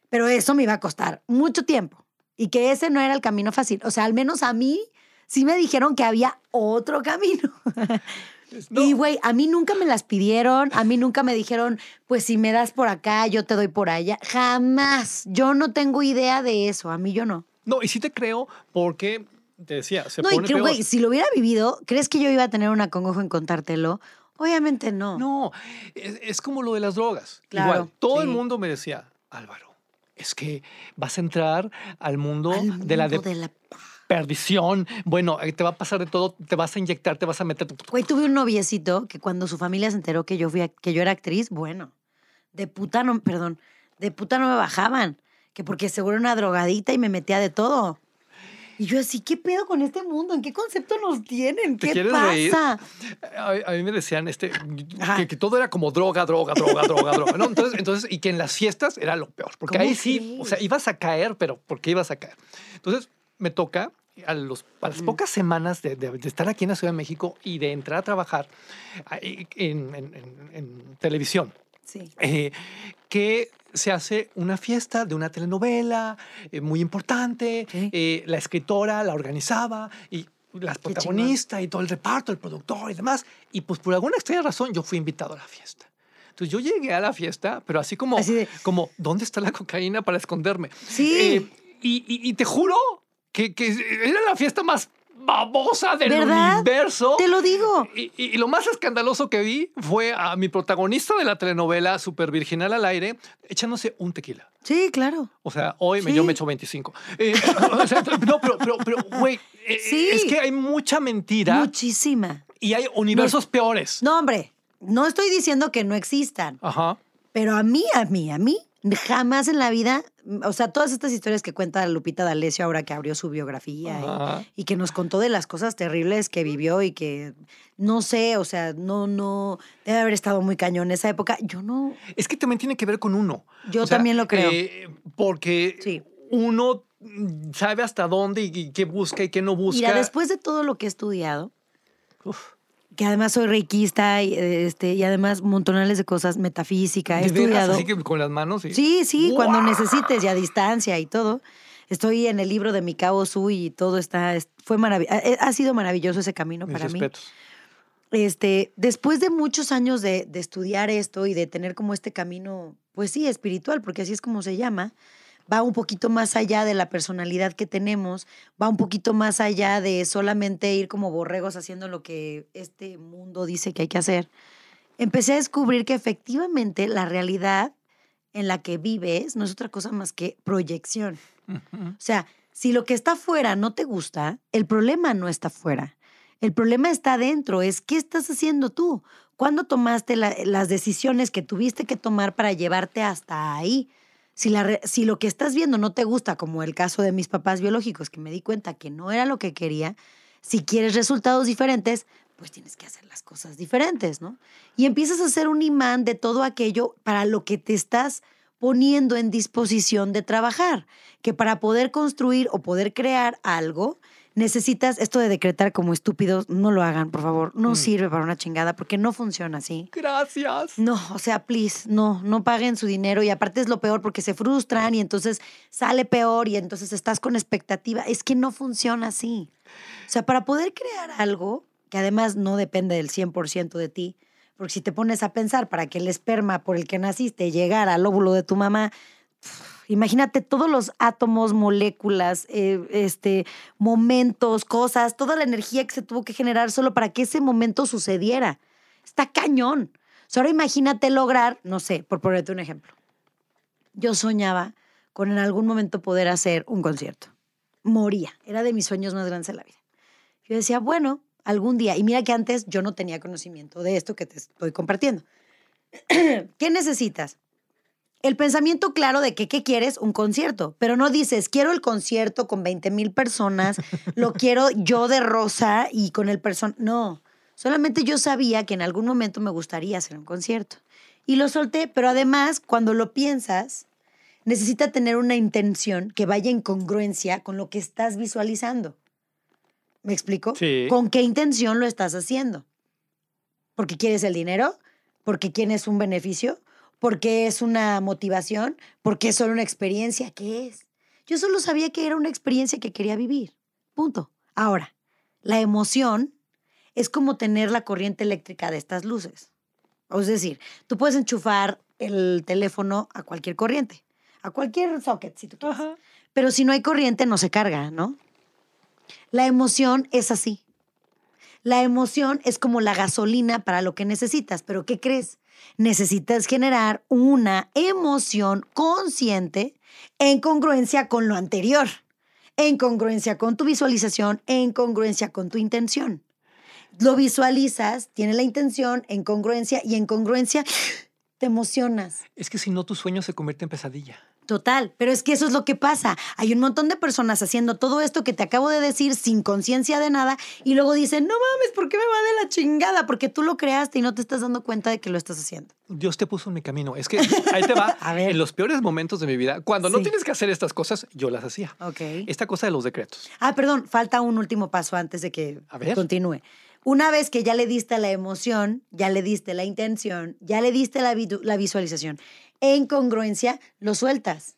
Pero eso me iba a costar mucho tiempo y que ese no era el camino fácil. O sea, al menos a mí sí me dijeron que había otro camino. No. Y güey, a mí nunca me las pidieron, a mí nunca me dijeron, pues si me das por acá, yo te doy por allá. Jamás. Yo no tengo idea de eso, a mí yo no. No, y sí te creo porque te decía, se no, y pone peor. güey, si lo hubiera vivido, ¿crees que yo iba a tener un acongojo en contártelo? Obviamente no. No, es, es como lo de las drogas. Claro, Igual, todo el mundo me decía, Álvaro, es que vas a entrar al mundo, Al de la de la- perdición. Bueno, te va a pasar de todo, te vas a inyectar, te vas a meter. Güey, tuve un noviecito que cuando su familia se enteró que yo, fui a- que yo era actriz, bueno, de puta no, perdón, de puta no me bajaban. Que porque seguro era una drogadita y me metía de todo. Y yo así, ¿qué pedo con este mundo? ¿En qué concepto nos tienen? ¿Te ¿Qué reír? pasa? A, a mí me decían este, que, que todo era como droga, droga, droga, droga, droga. ¿no? Entonces, entonces, y que en las fiestas era lo peor, porque ¿Cómo ahí sí, o sea, ibas a caer, pero ¿por qué ibas a caer? Entonces, me toca a, los, a las pocas semanas de, de- de estar aquí en la Ciudad de México y de entrar a trabajar ahí en, en- en- en televisión, Sí. eh, que se hace una fiesta de una telenovela eh, muy importante. Sí. eh, la escritora la organizaba y las protagonistas y todo el reparto, el productor y demás. Y pues por alguna extraña razón yo fui invitado a la fiesta. Entonces yo llegué a la fiesta, pero así como, Así de- como ¿dónde está la cocaína para esconderme? Sí. Eh, y, y- y te juro que, que era la fiesta más babosa del ¿Verdad? universo. Te lo digo. Y, y- y lo más escandaloso que vi fue a mi protagonista de la telenovela Super Virginal al aire echándose un tequila. Sí, claro. O sea, hoy me- yo me echo 25. Eh, o sea, no, pero, pero, pero, güey, eh, Sí. es que hay mucha mentira Muchísima. y hay universos peores. No, hombre, no estoy diciendo que no existan. Ajá. Pero a mí, a mí, a mí, jamás en la vida, o sea, todas estas historias que cuenta Lupita D'Alessio ahora que abrió su biografía y- que nos contó de las cosas terribles que vivió y que, no sé, o sea, no, no, debe haber estado muy cañón en esa época. Yo no, Es que también tiene que ver con uno. Yo O sea, también lo creo. eh, porque Sí. uno mm, sabe hasta dónde y, y qué busca y qué no busca. Mira, después de todo lo que he estudiado, Uf. Que además soy reikista y, este, y además montonales de cosas, metafísica, he estudiado. Así que con las manos. Sí. Sí, sí, cuando necesites y a distancia y todo. Estoy en el libro de Mikao Sui y todo está, es- fue maravilloso. Ha sido maravilloso ese camino Mis para mí. Este, después de muchos años de, de estudiar esto y de tener como este camino, pues sí, espiritual, porque así es como se llama, va un poquito más allá de la personalidad que tenemos, va un poquito más allá de solamente ir como borregos haciendo lo que este mundo dice que hay que hacer. Empecé a descubrir que efectivamente la realidad en la que vives no es otra cosa más que proyección. O sea, si lo que está afuera no te gusta, el problema no está afuera. El problema está adentro, es qué estás haciendo tú. ¿Cuándo tomaste la- las decisiones que tuviste que tomar para llevarte hasta ahí? Si, lo que estás viendo no te gusta, como el caso de mis papás biológicos, que me di cuenta que no era lo que quería, si quieres resultados diferentes, pues tienes que hacer las cosas diferentes, ¿no? Y empiezas a ser un imán de todo aquello para lo que te estás poniendo en disposición de trabajar, que para poder construir o poder crear algo, necesitas esto de decretar como estúpidos, no lo hagan, por favor, no Mm. sirve para una chingada porque no funciona así. Gracias. No, o sea, please, no, no paguen su dinero y aparte es lo peor porque se frustran y entonces sale peor y entonces estás con expectativa. Es que no funciona así. O sea, para poder crear algo que además no depende del 100% de ti, porque si te pones a pensar para que el esperma por el que naciste llegara al óvulo de tu mamá, imagínate todos los átomos, moléculas, eh, este, momentos, cosas, toda la energía que se tuvo que generar solo para que ese momento sucediera. Está cañón. O ahora imagínate lograr, no sé, por ponerte un ejemplo. Yo soñaba con en algún momento poder hacer un concierto. Moría. Era de mis sueños más grandes de la vida. Yo decía, bueno, algún día. Y mira que antes yo no tenía conocimiento de esto que te estoy compartiendo. ¿Qué necesitas? El pensamiento claro de que, ¿qué quieres? Un concierto. Pero no dices, quiero el concierto con 20 mil personas, lo quiero yo de rosa y con el person... No, solamente yo sabía que en algún momento me gustaría hacer un concierto. Y lo solté, pero además, cuando lo piensas, necesita tener una intención que vaya en congruencia con lo que estás visualizando. ¿Me explico? Sí. ¿Con qué intención lo estás haciendo? ¿Porque quieres el dinero? ¿Porque quieres un beneficio? ¿Porque es una motivación? ¿Porque es solo una experiencia? ¿Qué es? Yo solo sabía que era una experiencia que quería vivir. Punto. Ahora, la emoción es como tener la corriente eléctrica de estas luces. Es decir, tú puedes enchufar el teléfono a cualquier corriente, a cualquier socket, si tú quieres. Ajá. Pero si no hay corriente, no se carga, ¿no? La emoción es así. La emoción es como la gasolina para lo que necesitas, pero ¿qué crees? Necesitas generar una emoción consciente en congruencia con lo anterior, en congruencia con tu visualización, en congruencia con tu intención. Lo visualizas, tiene la intención en congruencia y en congruencia te emocionas. Es que si no, tu sueño se convierte en pesadilla. Total, pero es que eso es lo que pasa. Hay un montón de personas haciendo todo esto que te acabo de decir sin conciencia de nada y luego dicen, no mames, ¿por qué me va de la chingada? Porque tú lo creaste y no te estás dando cuenta de que lo estás haciendo. Dios te puso en mi camino. Es que ahí te va. A ver. En los peores momentos de mi vida, cuando no tienes que hacer estas cosas, yo las hacía. Ok. Esta cosa de los decretos. Ah, perdón, falta un último paso antes de que A ver. continúe. Una vez que ya le diste la emoción, ya le diste la intención, ya le diste la visualización, en congruencia, lo sueltas.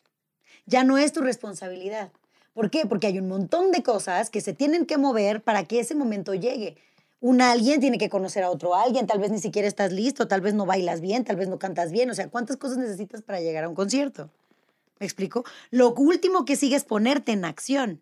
Ya no es tu responsabilidad. ¿Por qué? Porque hay un montón de cosas que se tienen que mover para que ese momento llegue. Un alguien tiene que conocer a otro alguien, tal vez ni siquiera estás listo, tal vez no bailas bien, tal vez no cantas bien. O sea, ¿cuántas cosas necesitas para llegar a un concierto? ¿Me explico? Lo último que sigue es ponerte en acción.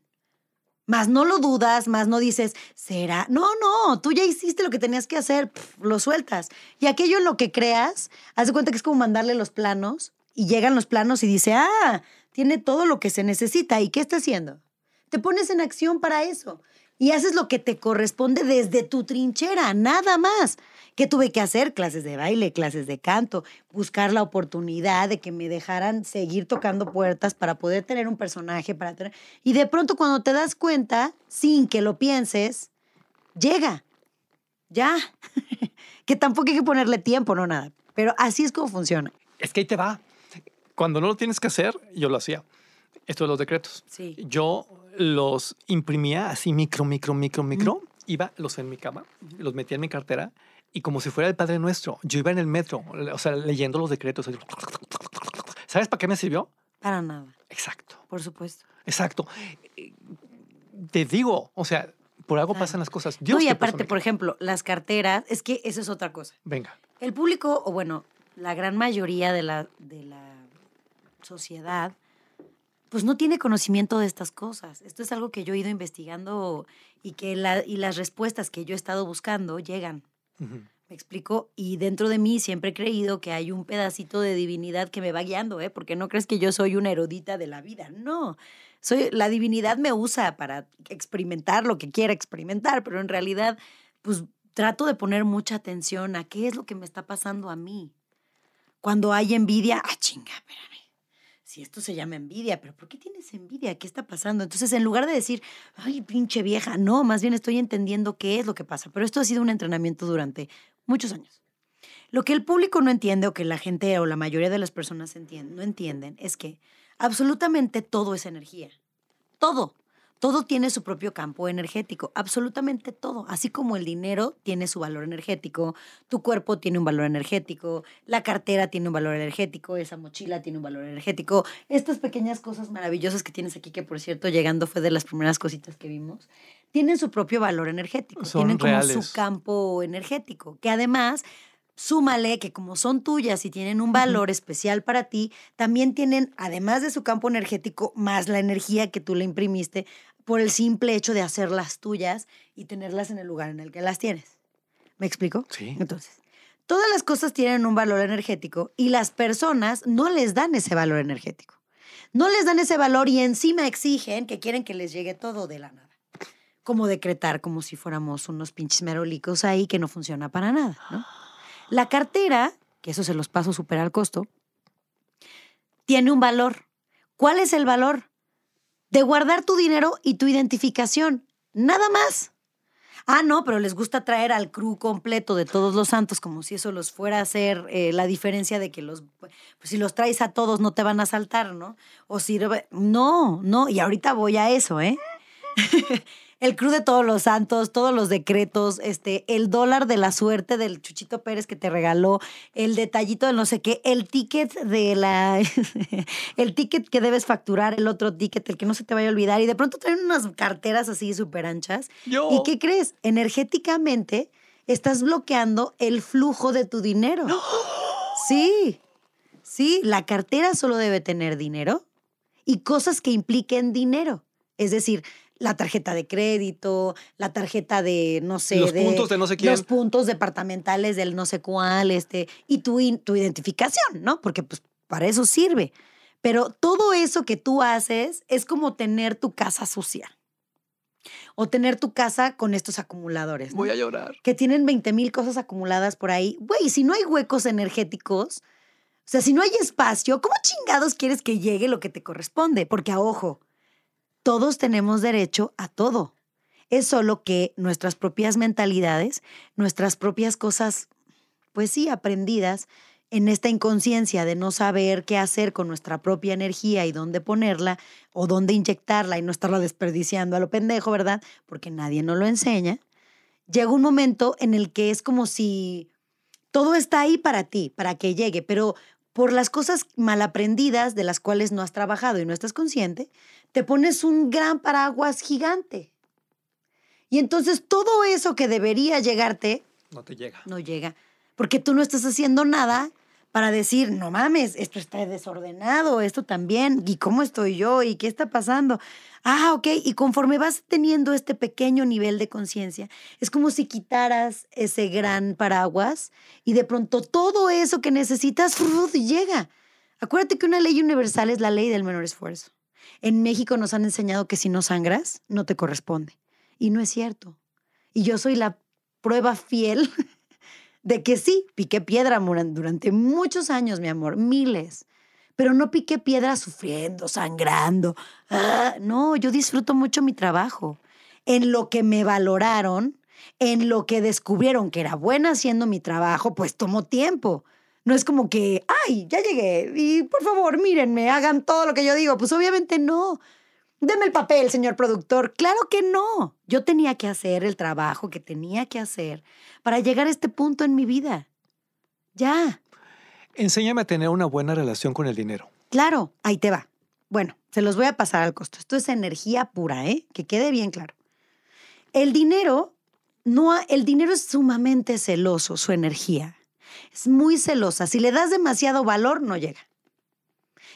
Más no lo dudas, más no dices, ¿será? No, no, tú ya hiciste lo que tenías que hacer, lo sueltas. Y aquello en lo que creas, haz cuenta que es como mandarle los planos y llegan los planos y dice, ah, tiene todo lo que se necesita. ¿Y qué está haciendo? Te pones en acción para eso y haces lo que te corresponde desde tu trinchera, nada más. ¿Qué tuve que hacer? Clases de baile, clases de canto, buscar la oportunidad de que me dejaran seguir tocando puertas para poder tener un personaje, para tener... Y de pronto cuando te das cuenta, sin que lo pienses, llega. Ya. que tampoco hay que ponerle tiempo, no nada. Pero así es como funciona. Es que ahí te va. Cuando no lo tienes que hacer, yo lo hacía. Esto de los decretos. Sí. Yo los imprimía así micro, micro, micro, micro. Iba, los en mi cama, los metía en mi cartera y como si fuera el Padre Nuestro. Yo iba en el metro, o sea, leyendo los decretos. ¿Sabes para qué me sirvió? Para nada, Exacto, por supuesto. exacto. Te digo, o sea, por algo Claro. pasan las cosas. Dios no, y aparte, por ejemplo, las carteras, es que eso es otra cosa. Venga. El público, o bueno, la gran mayoría de la, de la sociedad, pues no tiene conocimiento de estas cosas. Esto es algo que yo he ido investigando y que la, y las respuestas que yo he estado buscando llegan. ¿Me explico? Y dentro de mí siempre he creído que hay un pedacito de divinidad que me va guiando, ¿eh? Porque no crees que yo soy una erudita de la vida. No. Soy, la divinidad me usa para experimentar lo que quiera experimentar, pero en realidad, pues trato de poner mucha atención a qué es lo que me está pasando a mí. Cuando hay envidia, ah, chinga, espérame. Si esto se llama envidia, pero ¿por qué tienes envidia? ¿Qué está pasando? Entonces, en lugar de decir, ay, pinche vieja, no, más bien estoy entendiendo qué es lo que pasa. Pero esto ha sido un entrenamiento durante muchos años. Lo que el público no entiende o que la gente o la mayoría de las personas no entienden es que absolutamente todo es energía. Todo. Todo tiene su propio campo energético, absolutamente todo. Así como el dinero tiene su valor energético, tu cuerpo tiene un valor energético, la cartera tiene un valor energético, esa mochila tiene un valor energético, estas pequeñas cosas maravillosas que tienes aquí, que por cierto, llegando fue de las primeras cositas que vimos, tienen su propio valor energético, Son tienen como su campo energético, que además súmale que como son tuyas y tienen un valor especial para ti, también tienen, además de su campo energético, más la energía que tú le imprimiste por el simple hecho de hacerlas tuyas y tenerlas en el lugar en el que las tienes. ¿Me explico? Sí. Entonces, todas las cosas tienen un valor energético y las personas no les dan ese valor energético. No les dan ese valor y encima exigen que quieren que les llegue todo de la nada. Como decretar, como si fuéramos unos pinches merolicos ahí que no funciona para nada, ¿no? La cartera, que eso se los paso súper al costo, tiene un valor. ¿Cuál es el valor? De guardar tu dinero y tu identificación. Nada más. Ah, no, pero les gusta traer al crew completo de todos los santos, como si eso los fuera a hacer eh, la diferencia de que los, pues si los traes a todos no te van a saltar, ¿no? O si, no, no, y ahorita voy a eso, ¿eh? El crew de todos los santos, todos los decretos, este, el dólar de la suerte del Chuchito Pérez que te regaló, el detallito de no sé qué, el ticket de la, el ticket que debes facturar, el otro ticket, el que no se te vaya a olvidar, y de pronto traen unas carteras así súper anchas. Yo. ¿Y qué crees? Energéticamente estás bloqueando el flujo de tu dinero. Sí, sí, la cartera solo debe tener dinero y cosas que impliquen dinero. Es decir, la tarjeta de crédito, la tarjeta de no sé, Los puntos de no sé quién. Los puntos departamentales del no sé cuál, este, y tu, in- tu identificación, ¿no? Porque pues para eso sirve. Pero todo eso que tú haces es como tener tu casa sucia. O tener tu casa con estos acumuladores. ¿no? Voy a llorar. que tienen 20 mil cosas acumuladas por ahí. Güey, si no hay huecos energéticos, o sea, si no hay espacio, ¿cómo chingados quieres que llegue lo que te corresponde? Porque, a ojo, todos tenemos derecho a todo. Es solo que nuestras propias mentalidades, nuestras propias cosas, pues sí, aprendidas en esta inconsciencia de no saber qué hacer con nuestra propia energía y dónde ponerla o dónde inyectarla y no estarla desperdiciando a lo pendejo, ¿verdad? Porque nadie nos lo enseña llega un momento en el que es como si todo está ahí para ti, para que llegue, pero por las cosas mal aprendidas de las cuales no has trabajado y no estás consciente, te pones un gran paraguas gigante. Y entonces todo eso que debería llegarte No te llega. no llega, porque tú no estás haciendo nada para decir, no mames, esto está desordenado, esto también, y cómo estoy yo, y qué está pasando. Ah, ok, y conforme vas teniendo este pequeño nivel de conciencia, es como si quitaras ese gran paraguas y de pronto todo eso que necesitas llega. Acuérdate que una ley universal es la ley del menor esfuerzo. En México nos han enseñado que si no sangras, no te corresponde. Y no es cierto. Y yo soy la prueba fiel de que sí, piqué piedra durante muchos años, mi amor, miles. Pero no piqué piedra sufriendo, sangrando. Ah, no, yo disfruto mucho mi trabajo. En lo que me valoraron, en lo que descubrieron que era buena haciendo mi trabajo, pues tomó tiempo. No es como que, ay, ya llegué y por favor, mírenme, hagan todo lo que yo digo. Pues obviamente no. Deme el papel, señor productor. Claro que no. Yo tenía que hacer el trabajo que tenía que hacer para llegar a este punto en mi vida. Ya. Enséñame a tener una buena relación con el dinero. Claro, ahí te va. Bueno, se los voy a pasar al costo. Esto es energía pura, ¿eh? Que quede bien claro. El dinero, no, el dinero es sumamente celoso, su energía. Es muy celosa. Si le das demasiado valor, no llega.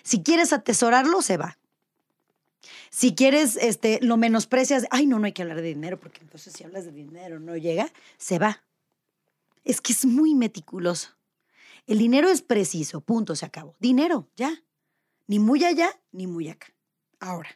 Si quieres atesorarlo, se va. Si quieres, este, lo menosprecias, ay, no, no hay que hablar de dinero, porque entonces si hablas de dinero no llega, se va. Es que es muy meticuloso. El dinero es preciso, punto, se acabó. Dinero, ya. Ni muy allá, ni muy acá. Ahora,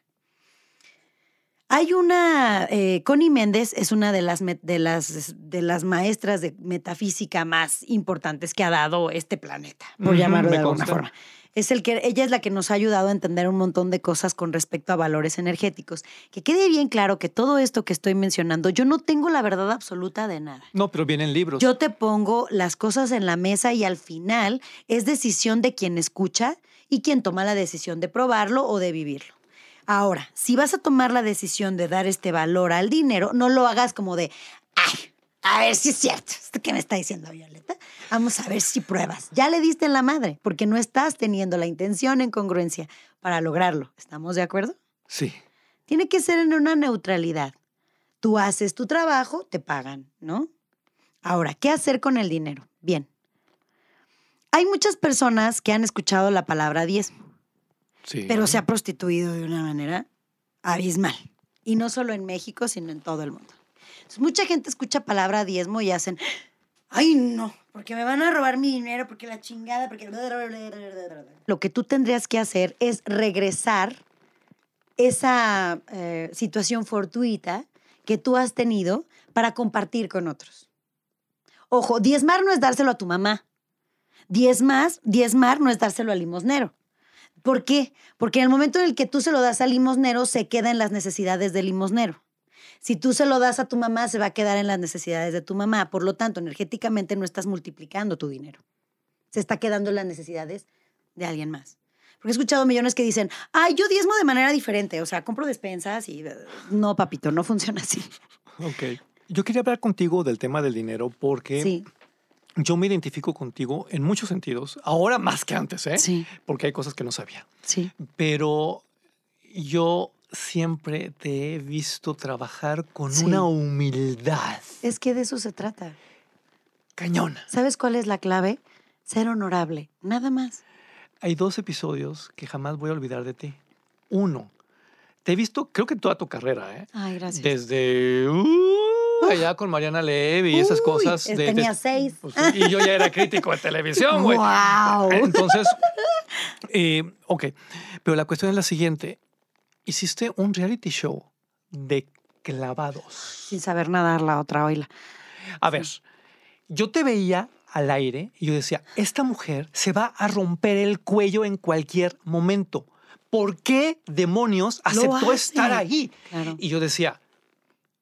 hay una, eh, Connie Méndez es una de las, de, las, de las maestras de metafísica más importantes que ha dado este planeta, por llamarlo de alguna forma. Es el que, ella es la que nos ha ayudado a entender un montón de cosas con respecto a valores energéticos. Que quede bien claro que todo esto que estoy mencionando, yo no tengo la verdad absoluta de nada. No, pero vienen libros. Yo te pongo las cosas en la mesa y al final es decisión de quien escucha y quien toma la decisión de probarlo o de vivirlo. Ahora, si vas a tomar la decisión de dar este valor al dinero, no lo hagas como de, ay, a ver si es cierto. ¿Esto qué me está diciendo Violeta? Vamos a ver si pruebas. Ya le diste en la madre, porque no estás teniendo la intención en congruencia para lograrlo. ¿Estamos de acuerdo? Sí. Tiene que ser en una neutralidad. Tú haces tu trabajo, te pagan, ¿no? Ahora, ¿qué hacer con el dinero? Bien. Hay muchas personas que han escuchado la palabra diezmo pero se ha prostituido de una manera abismal. Y no solo en México, sino en todo el mundo. mucha gente escucha palabra diezmo y hacen, ay no, porque me van a robar mi dinero, porque la chingada, porque... Lo que tú tendrías que hacer es regresar esa eh, situación fortuita que tú has tenido para compartir con otros. Ojo, diezmar no es dárselo a tu mamá. Diezmar, diezmar no es dárselo al limosnero. ¿Por qué? Porque en el momento en el que tú se lo das al limosnero, se queda en las necesidades del limosnero. Si tú se lo das a tu mamá, se va a quedar en las necesidades de tu mamá. Por lo tanto, energéticamente no estás multiplicando tu dinero. Se está quedando en las necesidades de alguien más. Porque he escuchado millones que dicen, ay, yo diezmo de manera diferente. O sea, compro despensas y eh, no, papito, no funciona así. Ok. Yo quería hablar contigo del tema del dinero porque sí yo me identifico contigo en muchos sentidos, ahora más que antes, ¿eh? Sí. Porque hay cosas que no sabía. Sí. Pero yo siempre te he visto trabajar con una humildad. Es que de eso se trata. Cañona. ¿Sabes cuál es la clave? Ser honorable, nada más. Hay dos episodios que jamás voy a olvidar de ti. Uno, te he visto, creo que toda tu carrera, ¿eh? Ay, gracias. Desde... Uh, allá con Mariana Levy y esas cosas. De, tenía seis. Pues, y yo ya era crítico de televisión, güey. ¡Wow! Entonces, eh, ok. Pero la cuestión es la siguiente. Hiciste un reality show de clavados. Sin saber nadar la otra oila. A ver, yo te veía al aire y yo decía, esta mujer se va a romper el cuello en cualquier momento. ¿Por qué demonios aceptó estar ahí? Y yo decía,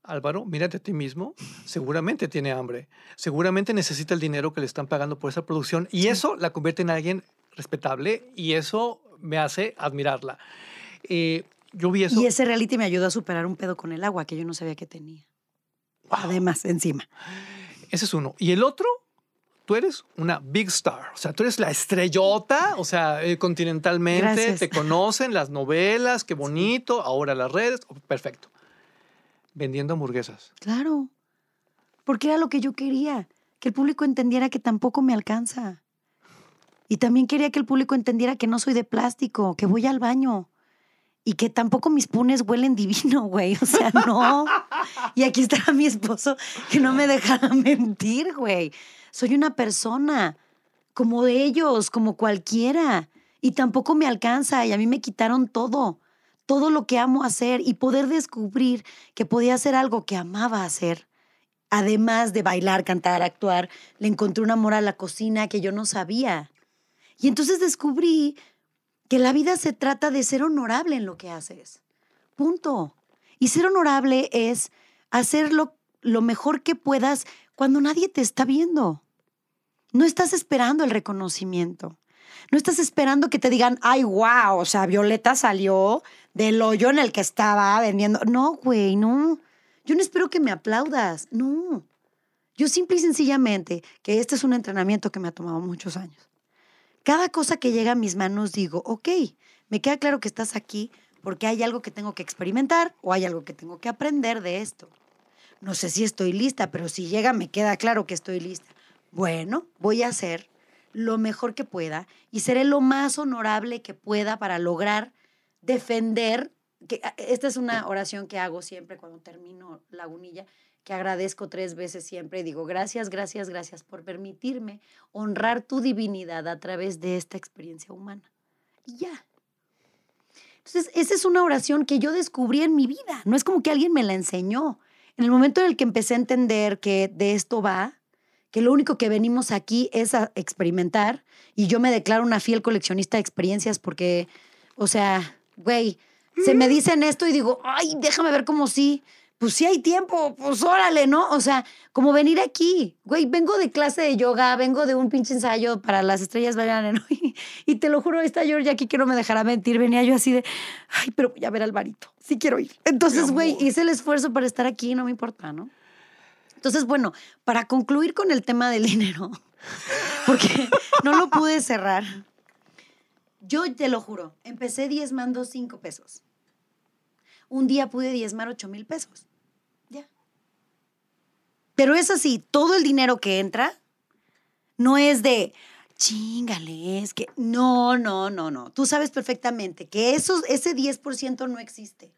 Álvaro, mírate a ti mismo, seguramente tiene hambre, seguramente necesita el dinero que le están pagando por esa producción y eso la convierte en alguien respetable y eso me hace admirarla. Eh, yo vi eso. Y ese reality me ayudó a superar un pedo con el agua que yo no sabía que tenía. Además, encima. Ese es uno. Y el otro, tú eres una big star. O sea, tú eres la estrellota, o sea, eh, continentalmente. Te conocen las novelas, qué bonito. Ahora las redes, perfecto vendiendo hamburguesas. Claro, porque era lo que yo quería, que el público entendiera que tampoco me alcanza. Y también quería que el público entendiera que no soy de plástico, que voy al baño. Y que tampoco mis punes huelen divino, güey. O sea, no. Y aquí está mi esposo que no me dejara mentir, güey. Soy una persona como ellos, como cualquiera. Y tampoco me alcanza. Y a mí me quitaron todo todo lo que amo hacer y poder descubrir que podía hacer algo que amaba hacer. Además de bailar, cantar, actuar, le encontré un amor a la cocina que yo no sabía. Y entonces descubrí que la vida se trata de ser honorable en lo que haces. Punto. Y ser honorable es hacerlo lo mejor que puedas cuando nadie te está viendo. No estás esperando el reconocimiento. No estás esperando que te digan, ay, wow, o sea, Violeta salió del hoyo en el que estaba vendiendo. No, güey, no. Yo no espero que me aplaudas. No. Yo simple y sencillamente, que este es un entrenamiento que me ha tomado muchos años. Cada cosa que llega a mis manos digo, ok, me queda claro que estás aquí porque hay algo que tengo que experimentar o hay algo que tengo que aprender de esto. No sé si estoy lista, pero si llega me queda claro que estoy lista. Bueno, voy a hacer lo mejor que pueda y seré lo más honorable que pueda para lograr defender, que ah, esta es una oración que hago siempre cuando termino Lagunilla, que agradezco tres veces siempre digo, gracias, gracias, gracias por permitirme honrar tu divinidad a través de esta experiencia humana. Y ya. Entonces, esa es una oración que yo descubrí en mi vida, no es como que alguien me la enseñó. En el momento en el que empecé a entender que de esto va, que lo único que venimos aquí es a experimentar y yo me declaro una fiel coleccionista de experiencias porque, o sea, güey, se me dicen esto y digo, ay, déjame ver cómo sí. Pues sí hay tiempo, pues órale, ¿no? O sea, como venir aquí, güey, vengo de clase de yoga, vengo de un pinche ensayo para las estrellas bailan, ¿no? Y, te lo juro, esta Georgia aquí que no me dejará mentir, venía yo así de, ay, pero voy a ver al barito, sí quiero ir. Entonces, güey, hice el esfuerzo para estar aquí, no me importa, ¿no? Entonces, bueno, para concluir con el tema del dinero, porque no lo pude cerrar, yo te lo juro, empecé diezmando cinco pesos. Un día pude diezmar ocho mil pesos. Ya. Pero es así, todo el dinero que entra no es de, chingale, es que no, no, no, no. Tú sabes perfectamente que eso, ese 10% no existe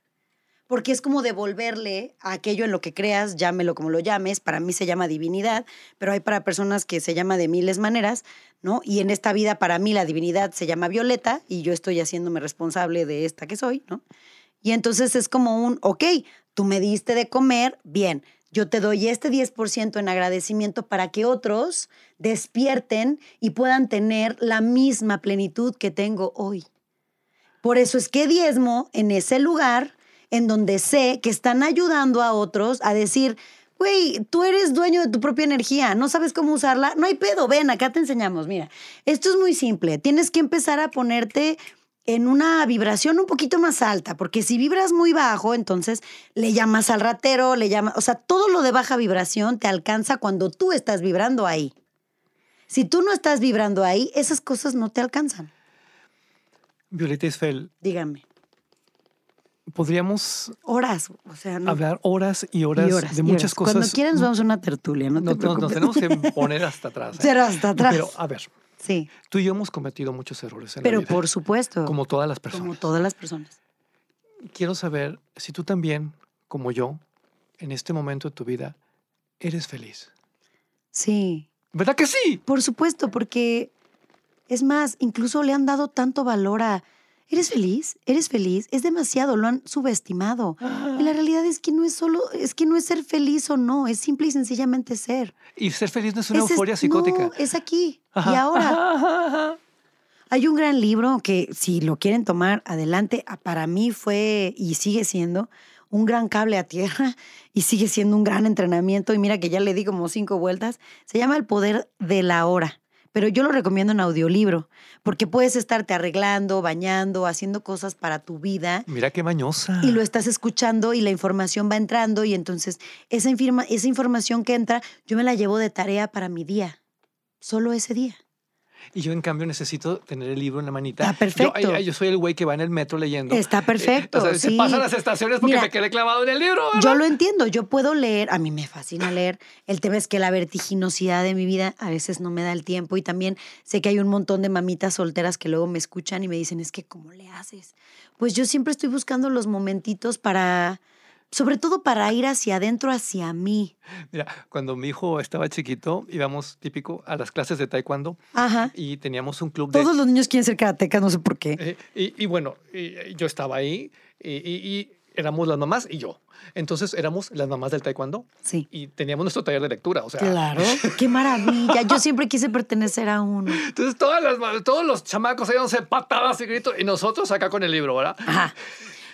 porque es como devolverle a aquello en lo que creas, llámelo como lo llames, para mí se llama divinidad, pero hay para personas que se llama de miles maneras, ¿no? Y en esta vida para mí la divinidad se llama Violeta y yo estoy haciéndome responsable de esta que soy, ¿no? Y entonces es como un, ok, tú me diste de comer, bien, yo te doy este 10% en agradecimiento para que otros despierten y puedan tener la misma plenitud que tengo hoy. Por eso es que diezmo en ese lugar en donde sé que están ayudando a otros a decir, güey, tú eres dueño de tu propia energía, no sabes cómo usarla, no hay pedo, ven, acá te enseñamos, mira, esto es muy simple, tienes que empezar a ponerte en una vibración un poquito más alta, porque si vibras muy bajo, entonces le llamas al ratero, le llamas, o sea, todo lo de baja vibración te alcanza cuando tú estás vibrando ahí. Si tú no estás vibrando ahí, esas cosas no te alcanzan. Violeta Isfel. Dígame podríamos horas, o sea, hablar horas y horas, de muchas cosas. Cuando quieran nos vamos a una tertulia, no, te Nos tenemos que poner hasta atrás. ¿eh? hasta atrás. Pero a ver, sí. tú y yo hemos cometido muchos errores en Pero la vida, por supuesto. Como todas las personas. Como todas las personas. Quiero saber si tú también, como yo, en este momento de tu vida, eres feliz. Sí. ¿Verdad que sí? Por supuesto, porque es más, incluso le han dado tanto valor a ¿Eres feliz? ¿Eres feliz? Es demasiado, lo han subestimado. Y la realidad es que no es solo, es que no es ser feliz o no, es simple y sencillamente ser. Y ser feliz no es una euforia psicótica. No, es aquí y ahora. Hay un gran libro que si lo quieren tomar adelante, para mí fue y sigue siendo un gran cable a tierra y sigue siendo un gran entrenamiento. Y mira que ya le di como cinco vueltas. Se llama El Poder de la Hora pero yo lo recomiendo en audiolibro, porque puedes estarte arreglando, bañando, haciendo cosas para tu vida. Mira qué bañosa. Y lo estás escuchando y la información va entrando y entonces esa, esa información que entra, yo me la llevo de tarea para mi día, solo ese día. Y yo, en cambio, necesito tener el libro en la manita. Está perfecto. Yo, soy el güey que va en el metro leyendo. Está eh, perfecto. o sea, Se pasan las estaciones porque me quedé clavado en el libro. Yo lo entiendo. Yo puedo leer. A mí me fascina leer. El tema es que la vertiginosidad de mi vida a veces no me da el tiempo. Y también sé que hay un montón de mamitas solteras que luego me escuchan y me dicen, es que, ¿cómo le haces? Pues yo siempre estoy buscando los momentitos para sobre todo para ir hacia adentro, hacia mí. Mira, cuando mi hijo estaba chiquito, íbamos típico a las clases de taekwondo Ajá. y teníamos un club de... Todos los niños quieren ser karatecas, no sé por qué. Eh, y, bueno, yo estaba ahí y, éramos las mamás y yo. Entonces éramos las mamás del taekwondo. Sí. Y teníamos nuestro taller de lectura, o sea. Claro, qué maravilla. Yo siempre quise pertenecer a uno. Entonces todas las, todos los chamacos se patadas y gritos y nosotros acá con el libro, ¿verdad? Ajá.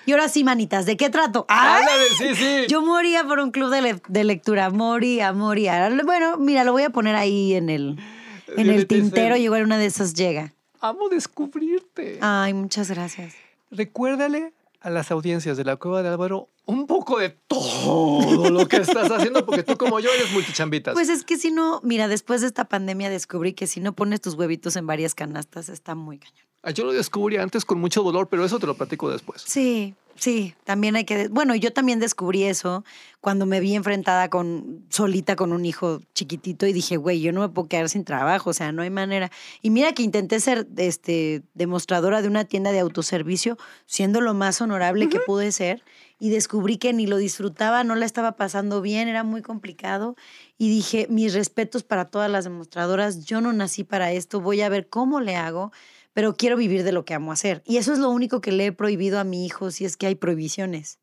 Y ahora sí, manitas, ¿de qué trato? Ándale, sí, sí. Yo moría por un club de, lectura, moría, moría. Bueno, mira, lo voy a poner ahí en el... en el tintero y igual una de esas llega. Amo descubrirte. Ay, muchas gracias. Recuérdale a las audiencias de la Cueva de Álvaro un poco de todo lo que estás haciendo, porque tú como yo eres multichambitas. Pues es que si no, mira, después de esta pandemia descubrí que si no pones tus huevitos en varias canastas está muy cañón. Ah, Yo lo descubrí antes con mucho dolor, pero eso te lo platico después. Sí, sí, también hay que... Bueno, yo también descubrí eso cuando me vi enfrentada con solita con un hijo chiquitito y dije, güey, yo no me puedo quedar sin trabajo, o sea, no hay manera. Y mira que intenté ser este, demostradora de una tienda de autoservicio, siendo lo más honorable que pude ser, y descubrí que ni lo disfrutaba, no la estaba pasando bien, era muy complicado. Y dije, mis respetos para todas las demostradoras, yo no nací para esto, voy a ver cómo le hago pero quiero vivir de lo que amo hacer. Y eso es lo único que le he prohibido a mi hijo si es que hay prohibiciones.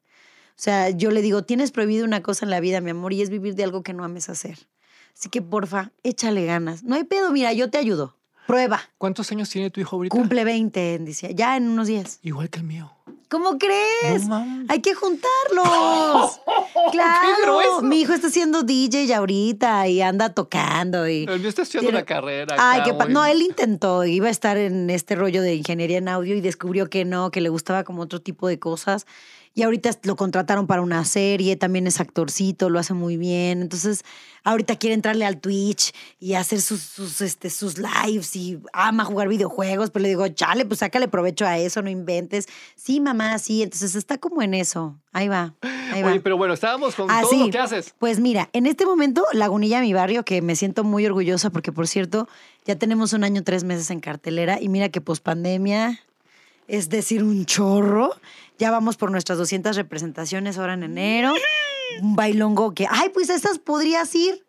O sea, yo le digo, tienes prohibido una cosa en la vida, mi amor, y es vivir de algo que no ames hacer. Así que, porfa, échale ganas. No hay pedo, mira, yo te ayudo. Prueba. ¿Cuántos años tiene tu hijo ahorita? Cumple 20 en diciembre, ya en unos días. Igual que el mío. ¿Cómo crees? No. Hay que juntarlos. claro. Mi hijo está haciendo DJ ya ahorita y anda tocando y El mío está Tiene- una carrera. Ay, acá, muy- No, él intentó, iba a estar en este rollo de ingeniería en audio y descubrió que no, que le gustaba como otro tipo de cosas. Y ahorita lo contrataron para una serie, también es actorcito, lo hace muy bien. Entonces, ahorita quiere entrarle al Twitch y hacer sus, sus, este, sus lives y ama jugar videojuegos. Pero le digo, chale, pues sácale provecho a eso, no inventes. Sí, mamá, sí. Entonces está como en eso. Ahí va. Ahí va. Oye, pero bueno, estábamos con Ah, todo lo que haces. Pues mira, en este momento, Lagunilla, mi barrio, que me siento muy orgullosa porque, por cierto, ya tenemos un año, tres meses en cartelera y mira que pospandemia, es decir, un chorro. Ya vamos por nuestras 200 representaciones ahora en enero. Un bailongo que, ay, pues a estas podrías ir.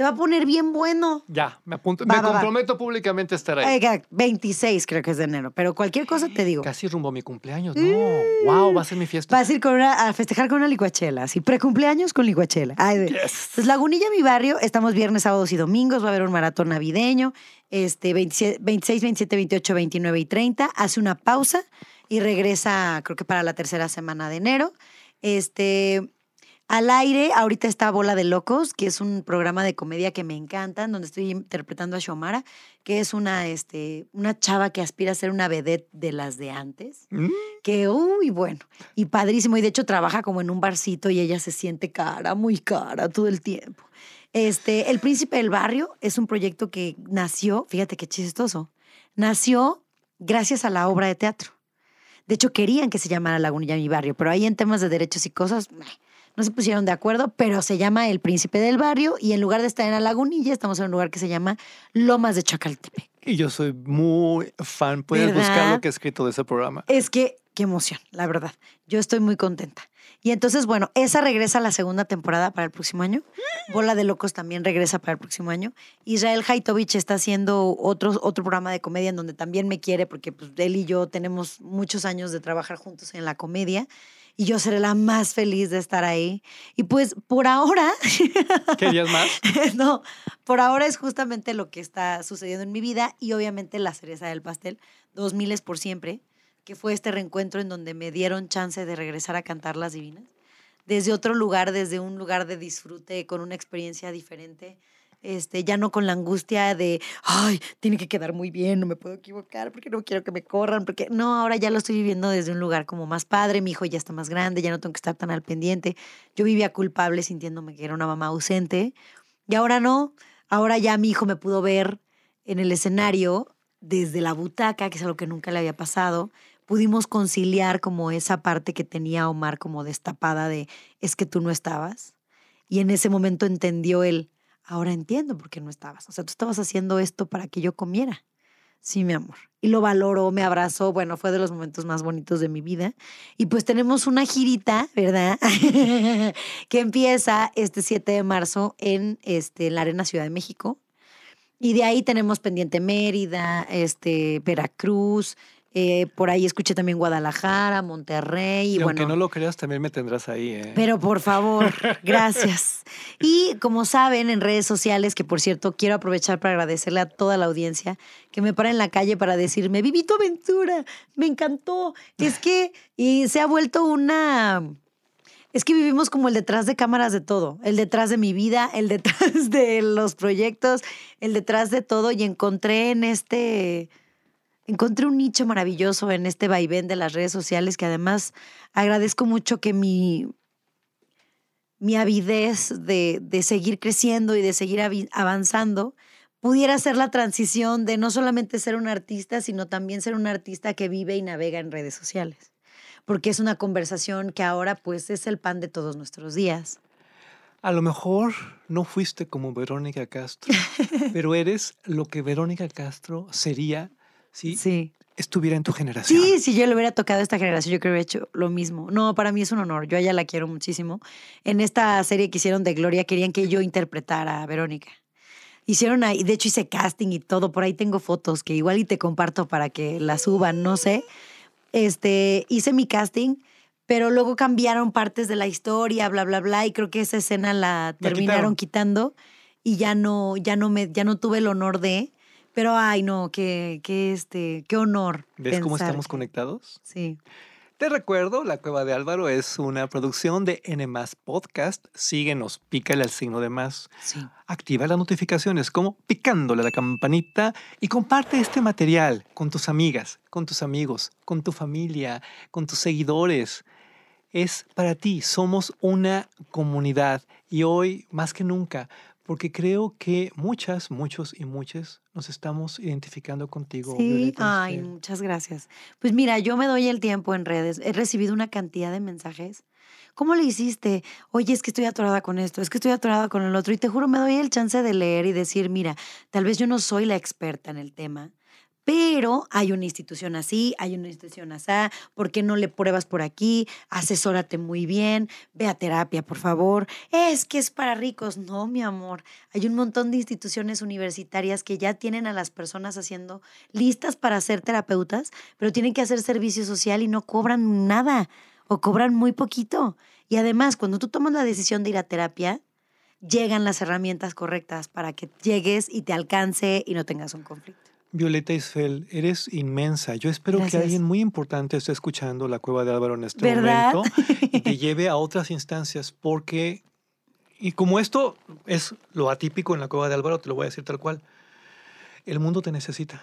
Se va a poner bien bueno. Ya, me apunto. Va, me va, va. comprometo públicamente a estar ahí. Oiga, 26 creo que es de enero, pero cualquier cosa te digo. Casi rumbo a mi cumpleaños. No. Wow, va a ser mi fiesta. Vas a ir con una- a festejar con una licuachela, así, precumpleaños con licuachela. Ay, Yes. Pues Lagunilla, mi barrio, estamos viernes, sábados y domingos, va a haber un maratón navideño, este, 27 26, 27, 28, 29 y 30, hace una pausa y regresa, creo que para la tercera semana de enero. Este, al aire, ahorita está Bola de Locos, que es un programa de comedia que me encanta, en donde estoy interpretando a Xiomara, que es una, este, una chava que aspira a ser una vedette de las de antes Mm, que, uy, bueno, y padrísimo. Y de hecho trabaja como en un barcito y ella se siente cara, muy cara todo el tiempo. Este, El Príncipe del Barrio es un proyecto que nació, fíjate qué chistoso, nació gracias a la obra de teatro. De hecho, querían que se llamara Lagunilla Mi Barrio, pero ahí en temas de derechos y cosas meh, no se pusieron de acuerdo, pero se llama El Príncipe del Barrio y en lugar de estar en la Lagunilla, estamos en un lugar que se llama Lomas de Chacaltepec. Y yo soy muy fan. Puedes buscar lo que he escrito de ese programa. Es que, qué emoción, la verdad. Yo estoy muy contenta. Y entonces, bueno, esa regresa a la segunda temporada para el próximo año. Bola de Locos también regresa para el próximo año. Israel Haitovich está haciendo otro, otro programa de comedia en donde también me quiere, porque pues, él y yo tenemos muchos años de trabajar juntos en la comedia. Y yo seré la más feliz de estar ahí. Y pues por ahora, ¿Querías más? no, por ahora es justamente lo que está sucediendo en mi vida y obviamente la cereza del pastel, dos miles por siempre, que fue este reencuentro en donde me dieron chance de regresar a cantar las divinas, desde otro lugar, desde un lugar de disfrute, con una experiencia diferente. Este, ya no con la angustia de, ay, tiene que quedar muy bien, no me puedo equivocar porque no quiero que me corran, porque no, ahora ya lo estoy viviendo desde un lugar como más padre, mi hijo ya está más grande, ya no tengo que estar tan al pendiente. Yo vivía culpable sintiéndome que era una mamá ausente, y ahora no, ahora ya mi hijo me pudo ver en el escenario desde la butaca, que es algo que nunca le había pasado. Pudimos conciliar como esa parte que tenía Omar como destapada de es que tú no estabas. Y en ese momento entendió él, ahora entiendo por qué no estabas. O sea, tú estabas haciendo esto para que yo comiera. Sí, mi amor. Y lo valoró, me abrazó. Bueno, fue de los momentos más bonitos de mi vida. Y pues tenemos una girita, ¿verdad? que empieza este 7 de marzo en, este, en la Arena Ciudad de México. Y de ahí tenemos pendiente Mérida, este, Veracruz. Eh, por ahí escuché también Guadalajara, Monterrey. Y, Y bueno, aunque no lo creas, también me tendrás ahí. ¿eh? pero por favor, gracias. Y como saben, en redes sociales, que por cierto quiero aprovechar para agradecerle a toda la audiencia que me para en la calle para decirme, viví tu aventura, me encantó. Es que y se ha vuelto una, es que vivimos como el detrás de cámaras de todo, el detrás de mi vida, el detrás de los proyectos, el detrás de todo y encontré en este, encontré un nicho maravilloso en este vaivén de las redes sociales que además agradezco mucho que mi, mi avidez de, de seguir creciendo y de seguir avanzando pudiera ser la transición de no solamente ser un artista, sino también ser un artista que vive y navega en redes sociales porque es una conversación que ahora pues es el pan de todos nuestros días. A lo mejor no fuiste como Verónica Castro, pero eres lo que Verónica Castro sería si sí. estuviera en tu generación. Sí, si yo le hubiera tocado a esta generación, yo creo que hubiera hecho lo mismo. No, para mí es un honor. Yo a ella la quiero muchísimo. En esta serie que hicieron de Gloria, querían que yo interpretara a Verónica. Hicieron ahí, de hecho hice casting y todo. Por ahí tengo fotos que igual y te comparto para que las suban, no sé este, hice mi casting, pero luego cambiaron partes de la historia, bla, bla, bla, y creo que esa escena la terminaron quitando y ya no, ya no me, ya no tuve el honor de, pero ay no, qué, qué este, qué honor. ¿Ves cómo estamos conectados? Sí. Te recuerdo, La Cueva de Álvaro es una producción de N Podcast. Síguenos, pícale al signo de más. Sí. Activa las notificaciones como picándole a la campanita y comparte este material con tus amigas, con tus amigos, con tu familia, con tus seguidores. Es para ti, somos una comunidad y hoy más que nunca porque creo que muchas, muchos y muchas nos estamos identificando contigo. Sí, ay, muchas gracias. Pues mira, yo me doy el tiempo en redes, he recibido una cantidad de mensajes. ¿Cómo le hiciste? Oye, es que estoy atorada con esto, es que estoy atorada con el otro. Y te juro, me doy el chance de leer y decir, mira, tal vez yo no soy la experta en el tema, pero hay una institución así, hay una institución así, ¿por qué no le pruebas por aquí? Asesórate muy bien, ve a terapia, por favor. Es que es para ricos. No, mi amor. Hay un montón de instituciones universitarias que ya tienen a las personas haciendo listas para ser terapeutas, pero tienen que hacer servicio social y no cobran nada o cobran muy poquito. Y además, cuando tú tomas la decisión de ir a terapia, llegan las herramientas correctas para que llegues y te alcance y no tengas un conflicto. Violeta Isfel, eres inmensa. Yo espero que alguien muy importante esté escuchando la cueva de Álvaro en este momento y te lleve a otras instancias, porque, y como esto es lo atípico en la cueva de Álvaro, te lo voy a decir tal cual, el mundo te necesita.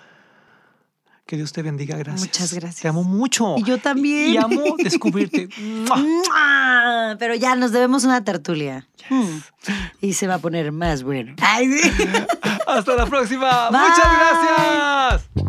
Que Dios te bendiga, gracias. Muchas gracias. Te amo mucho. Y yo también. Y, amo descubrirte. Pero ya nos debemos una tertulia. Hmm. Y se va a poner más bueno. Hasta la próxima. Muchas gracias.